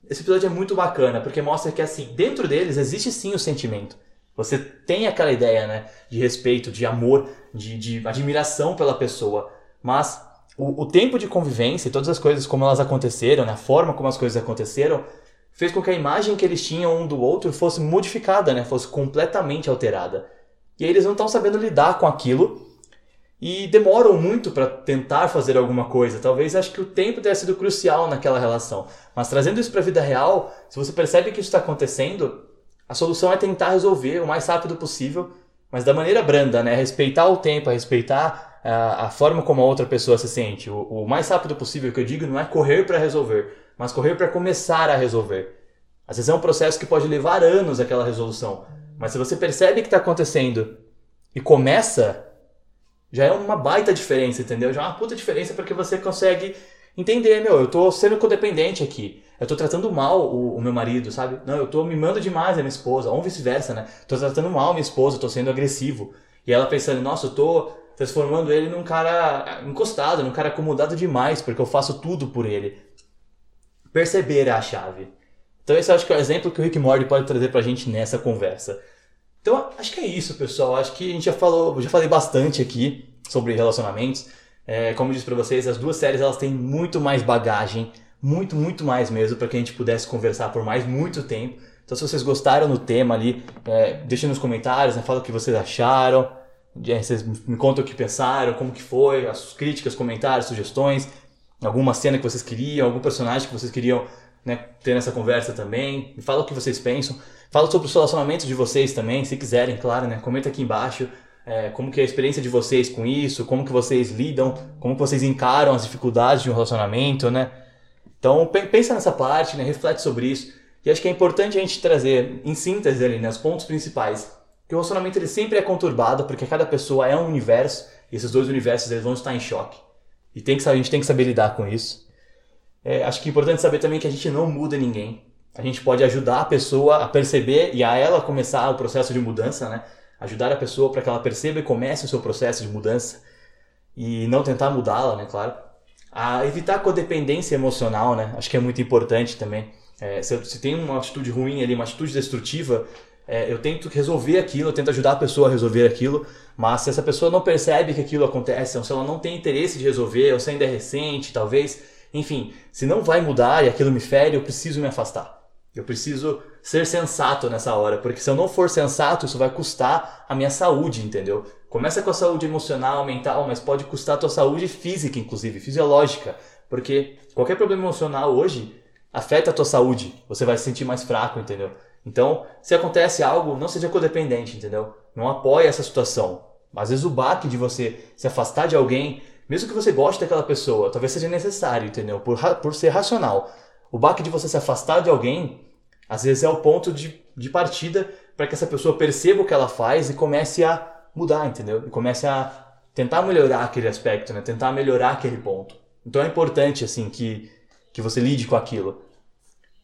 Esse episódio é muito bacana, porque mostra que, assim, dentro deles existe sim o sentimento. Você tem aquela ideia, né, de respeito, de amor, de, de admiração pela pessoa. Mas o, o, tempo de convivência e todas as coisas como elas aconteceram, né, a forma como as coisas aconteceram, fez com que a imagem que eles tinham um do outro fosse modificada, né, fosse completamente alterada. E aí eles não estão sabendo lidar com aquilo e demoram muito para tentar fazer alguma coisa. Talvez acho que o tempo tenha sido crucial naquela relação. Mas trazendo isso para a vida real, se você percebe que isso está acontecendo, a solução é tentar resolver o mais rápido possível, mas da maneira branda, né? Respeitar o tempo, respeitar a, ah, a forma como a outra pessoa se sente. O, o mais rápido possível que eu digo não é correr para resolver, mas correr para começar a resolver. Às vezes é um processo que pode levar anos aquela resolução, mas se você percebe que está acontecendo e começa já é uma baita diferença, entendeu? Já é uma puta diferença porque você consegue entender, meu, eu tô sendo codependente aqui. Eu tô tratando mal o, o, meu marido, sabe? Não, eu tô mimando demais a minha esposa, ou vice-versa, né? Tô tratando mal a minha esposa, tô sendo agressivo. E ela pensando, nossa, eu tô transformando ele num cara encostado, num cara acomodado demais, porque eu faço tudo por ele. Perceber é a chave. Então esse acho que é o exemplo que o Rick Morty pode trazer pra gente nessa conversa. Então, acho que é isso, pessoal. Acho que a gente já falou, já falei bastante aqui sobre relacionamentos. É, como eu disse para vocês, as duas séries elas têm muito mais bagagem, muito, muito mais mesmo, para que a gente pudesse conversar por mais muito tempo. Então, se vocês gostaram do tema ali, é, deixem nos comentários, né, fala o que vocês acharam, é, vocês me contam o que pensaram, como que foi, as críticas, comentários, sugestões, alguma cena que vocês queriam, algum personagem que vocês queriam né, ter nessa conversa também. Fala o que vocês pensam. Fala sobre os relacionamentos de vocês também, se quiserem, claro, né? Comenta aqui embaixo é, como que é a experiência de vocês com isso, como que vocês lidam, como que vocês encaram as dificuldades de um relacionamento, né? Então pensa nessa parte, né? Reflete sobre isso. E acho que é importante a gente trazer, em síntese ali, né, os pontos principais. Que o relacionamento ele sempre é conturbado, porque cada pessoa é um universo, e esses dois universos eles vão estar em choque. E tem que, a gente tem que saber lidar com isso. É, acho que é importante saber também que a gente não muda ninguém a gente pode ajudar a pessoa a perceber e a ela começar o processo de mudança, né? Ajudar a pessoa para que ela perceba e comece o seu processo de mudança e não tentar mudá-la, né? Claro. A evitar a codependência emocional, né? Acho que é muito importante também. É, se, se tem uma atitude ruim ali, uma atitude destrutiva, é, eu tento resolver aquilo, eu tento ajudar a pessoa a resolver aquilo, mas se essa pessoa não percebe que aquilo acontece, ou se ela não tem interesse de resolver, ou se ainda é recente, talvez, enfim, se não vai mudar e aquilo me fere, eu preciso me afastar. Eu preciso ser sensato nessa hora, porque se eu não for sensato, isso vai custar a minha saúde, entendeu? Começa com a saúde emocional, mental, mas pode custar a tua saúde física, inclusive, fisiológica, porque qualquer problema emocional hoje afeta a tua saúde, você vai se sentir mais fraco, entendeu? Então, se acontece algo, não seja codependente, entendeu? Não apoie essa situação. Às vezes o baque de você se afastar de alguém, mesmo que você goste daquela pessoa, talvez seja necessário, entendeu? Por, por ser racional. O baque de você se afastar de alguém, às vezes é o ponto de, de partida para que essa pessoa perceba o que ela faz e comece a mudar, entendeu? E comece a tentar melhorar aquele aspecto, né? Tentar melhorar aquele ponto. Então é importante, assim, que, que você lide com aquilo.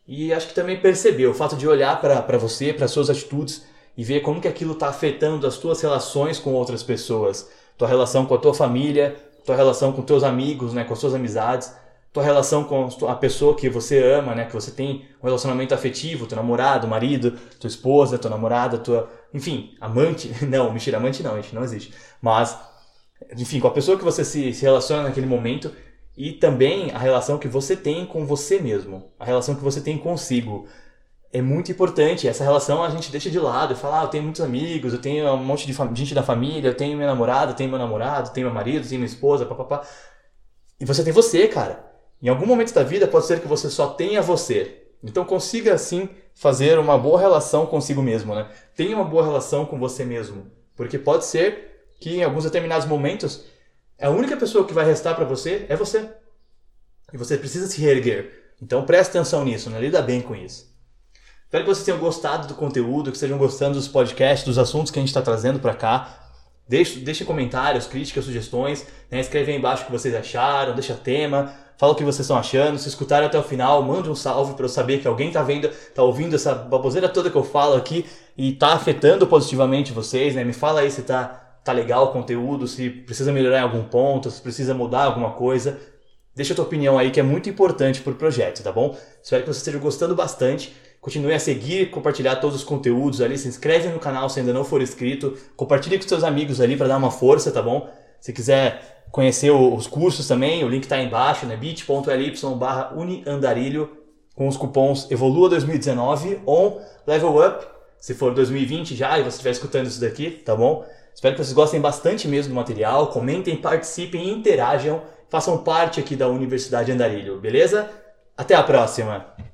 E acho que também perceber o fato de olhar para você, para suas atitudes e ver como que aquilo está afetando as tuas relações com outras pessoas, tua relação com a tua família, tua relação com teus amigos, né, com as suas amizades, tua relação com a pessoa que você ama, né, que você tem um relacionamento afetivo, teu namorado, marido, tua esposa, tua namorada, tua, enfim, amante, não, mentira, amante não, gente, não existe, mas, enfim, com a pessoa que você se, se relaciona naquele momento, e também a relação que você tem com você mesmo, a relação que você tem consigo. É muito importante. Essa relação a gente deixa de lado fala: ah, eu tenho muitos amigos, eu tenho um monte de gente da família, eu tenho minha namorada, eu tenho meu namorado, eu tenho meu marido, eu tenho minha esposa, papapá. E você tem você, cara. Em algum momento da vida pode ser que você só tenha você. Então consiga assim fazer uma boa relação consigo mesmo, né? Tenha uma boa relação com você mesmo, porque pode ser que em alguns determinados momentos a única pessoa que vai restar para você é você. E você precisa se reerguer. Então preste atenção nisso, né? lida bem com isso. Espero que vocês tenham gostado do conteúdo, que estejam gostando dos podcasts, dos assuntos que a gente está trazendo para cá. Deixe, deixe comentários, críticas, sugestões. Né? Escreve aí embaixo o que vocês acharam, deixa tema, fala o que vocês estão achando. Se escutaram até o final, mande um salve para eu saber que alguém está vendo, está ouvindo essa baboseira toda que eu falo aqui e está afetando positivamente vocês. Né? Me fala aí se está tá legal o conteúdo, se precisa melhorar em algum ponto, se precisa mudar alguma coisa. Deixa a tua opinião aí que é muito importante para o projeto, tá bom? Espero que você esteja gostando bastante. Continue a seguir, compartilhar todos os conteúdos ali, se inscreve no canal se ainda não for inscrito, compartilhe com seus amigos ali para dar uma força, tá bom? Se quiser conhecer os cursos também, o link está aí embaixo, né? bit.ly barra uniandarilho com os cupons Evolua2019 ou Level Up, se for 2020 já e você estiver escutando isso daqui, tá bom? Espero que vocês gostem bastante mesmo do material. Comentem, participem, interajam, façam parte aqui da Universidade Andarilho, beleza? Até a próxima!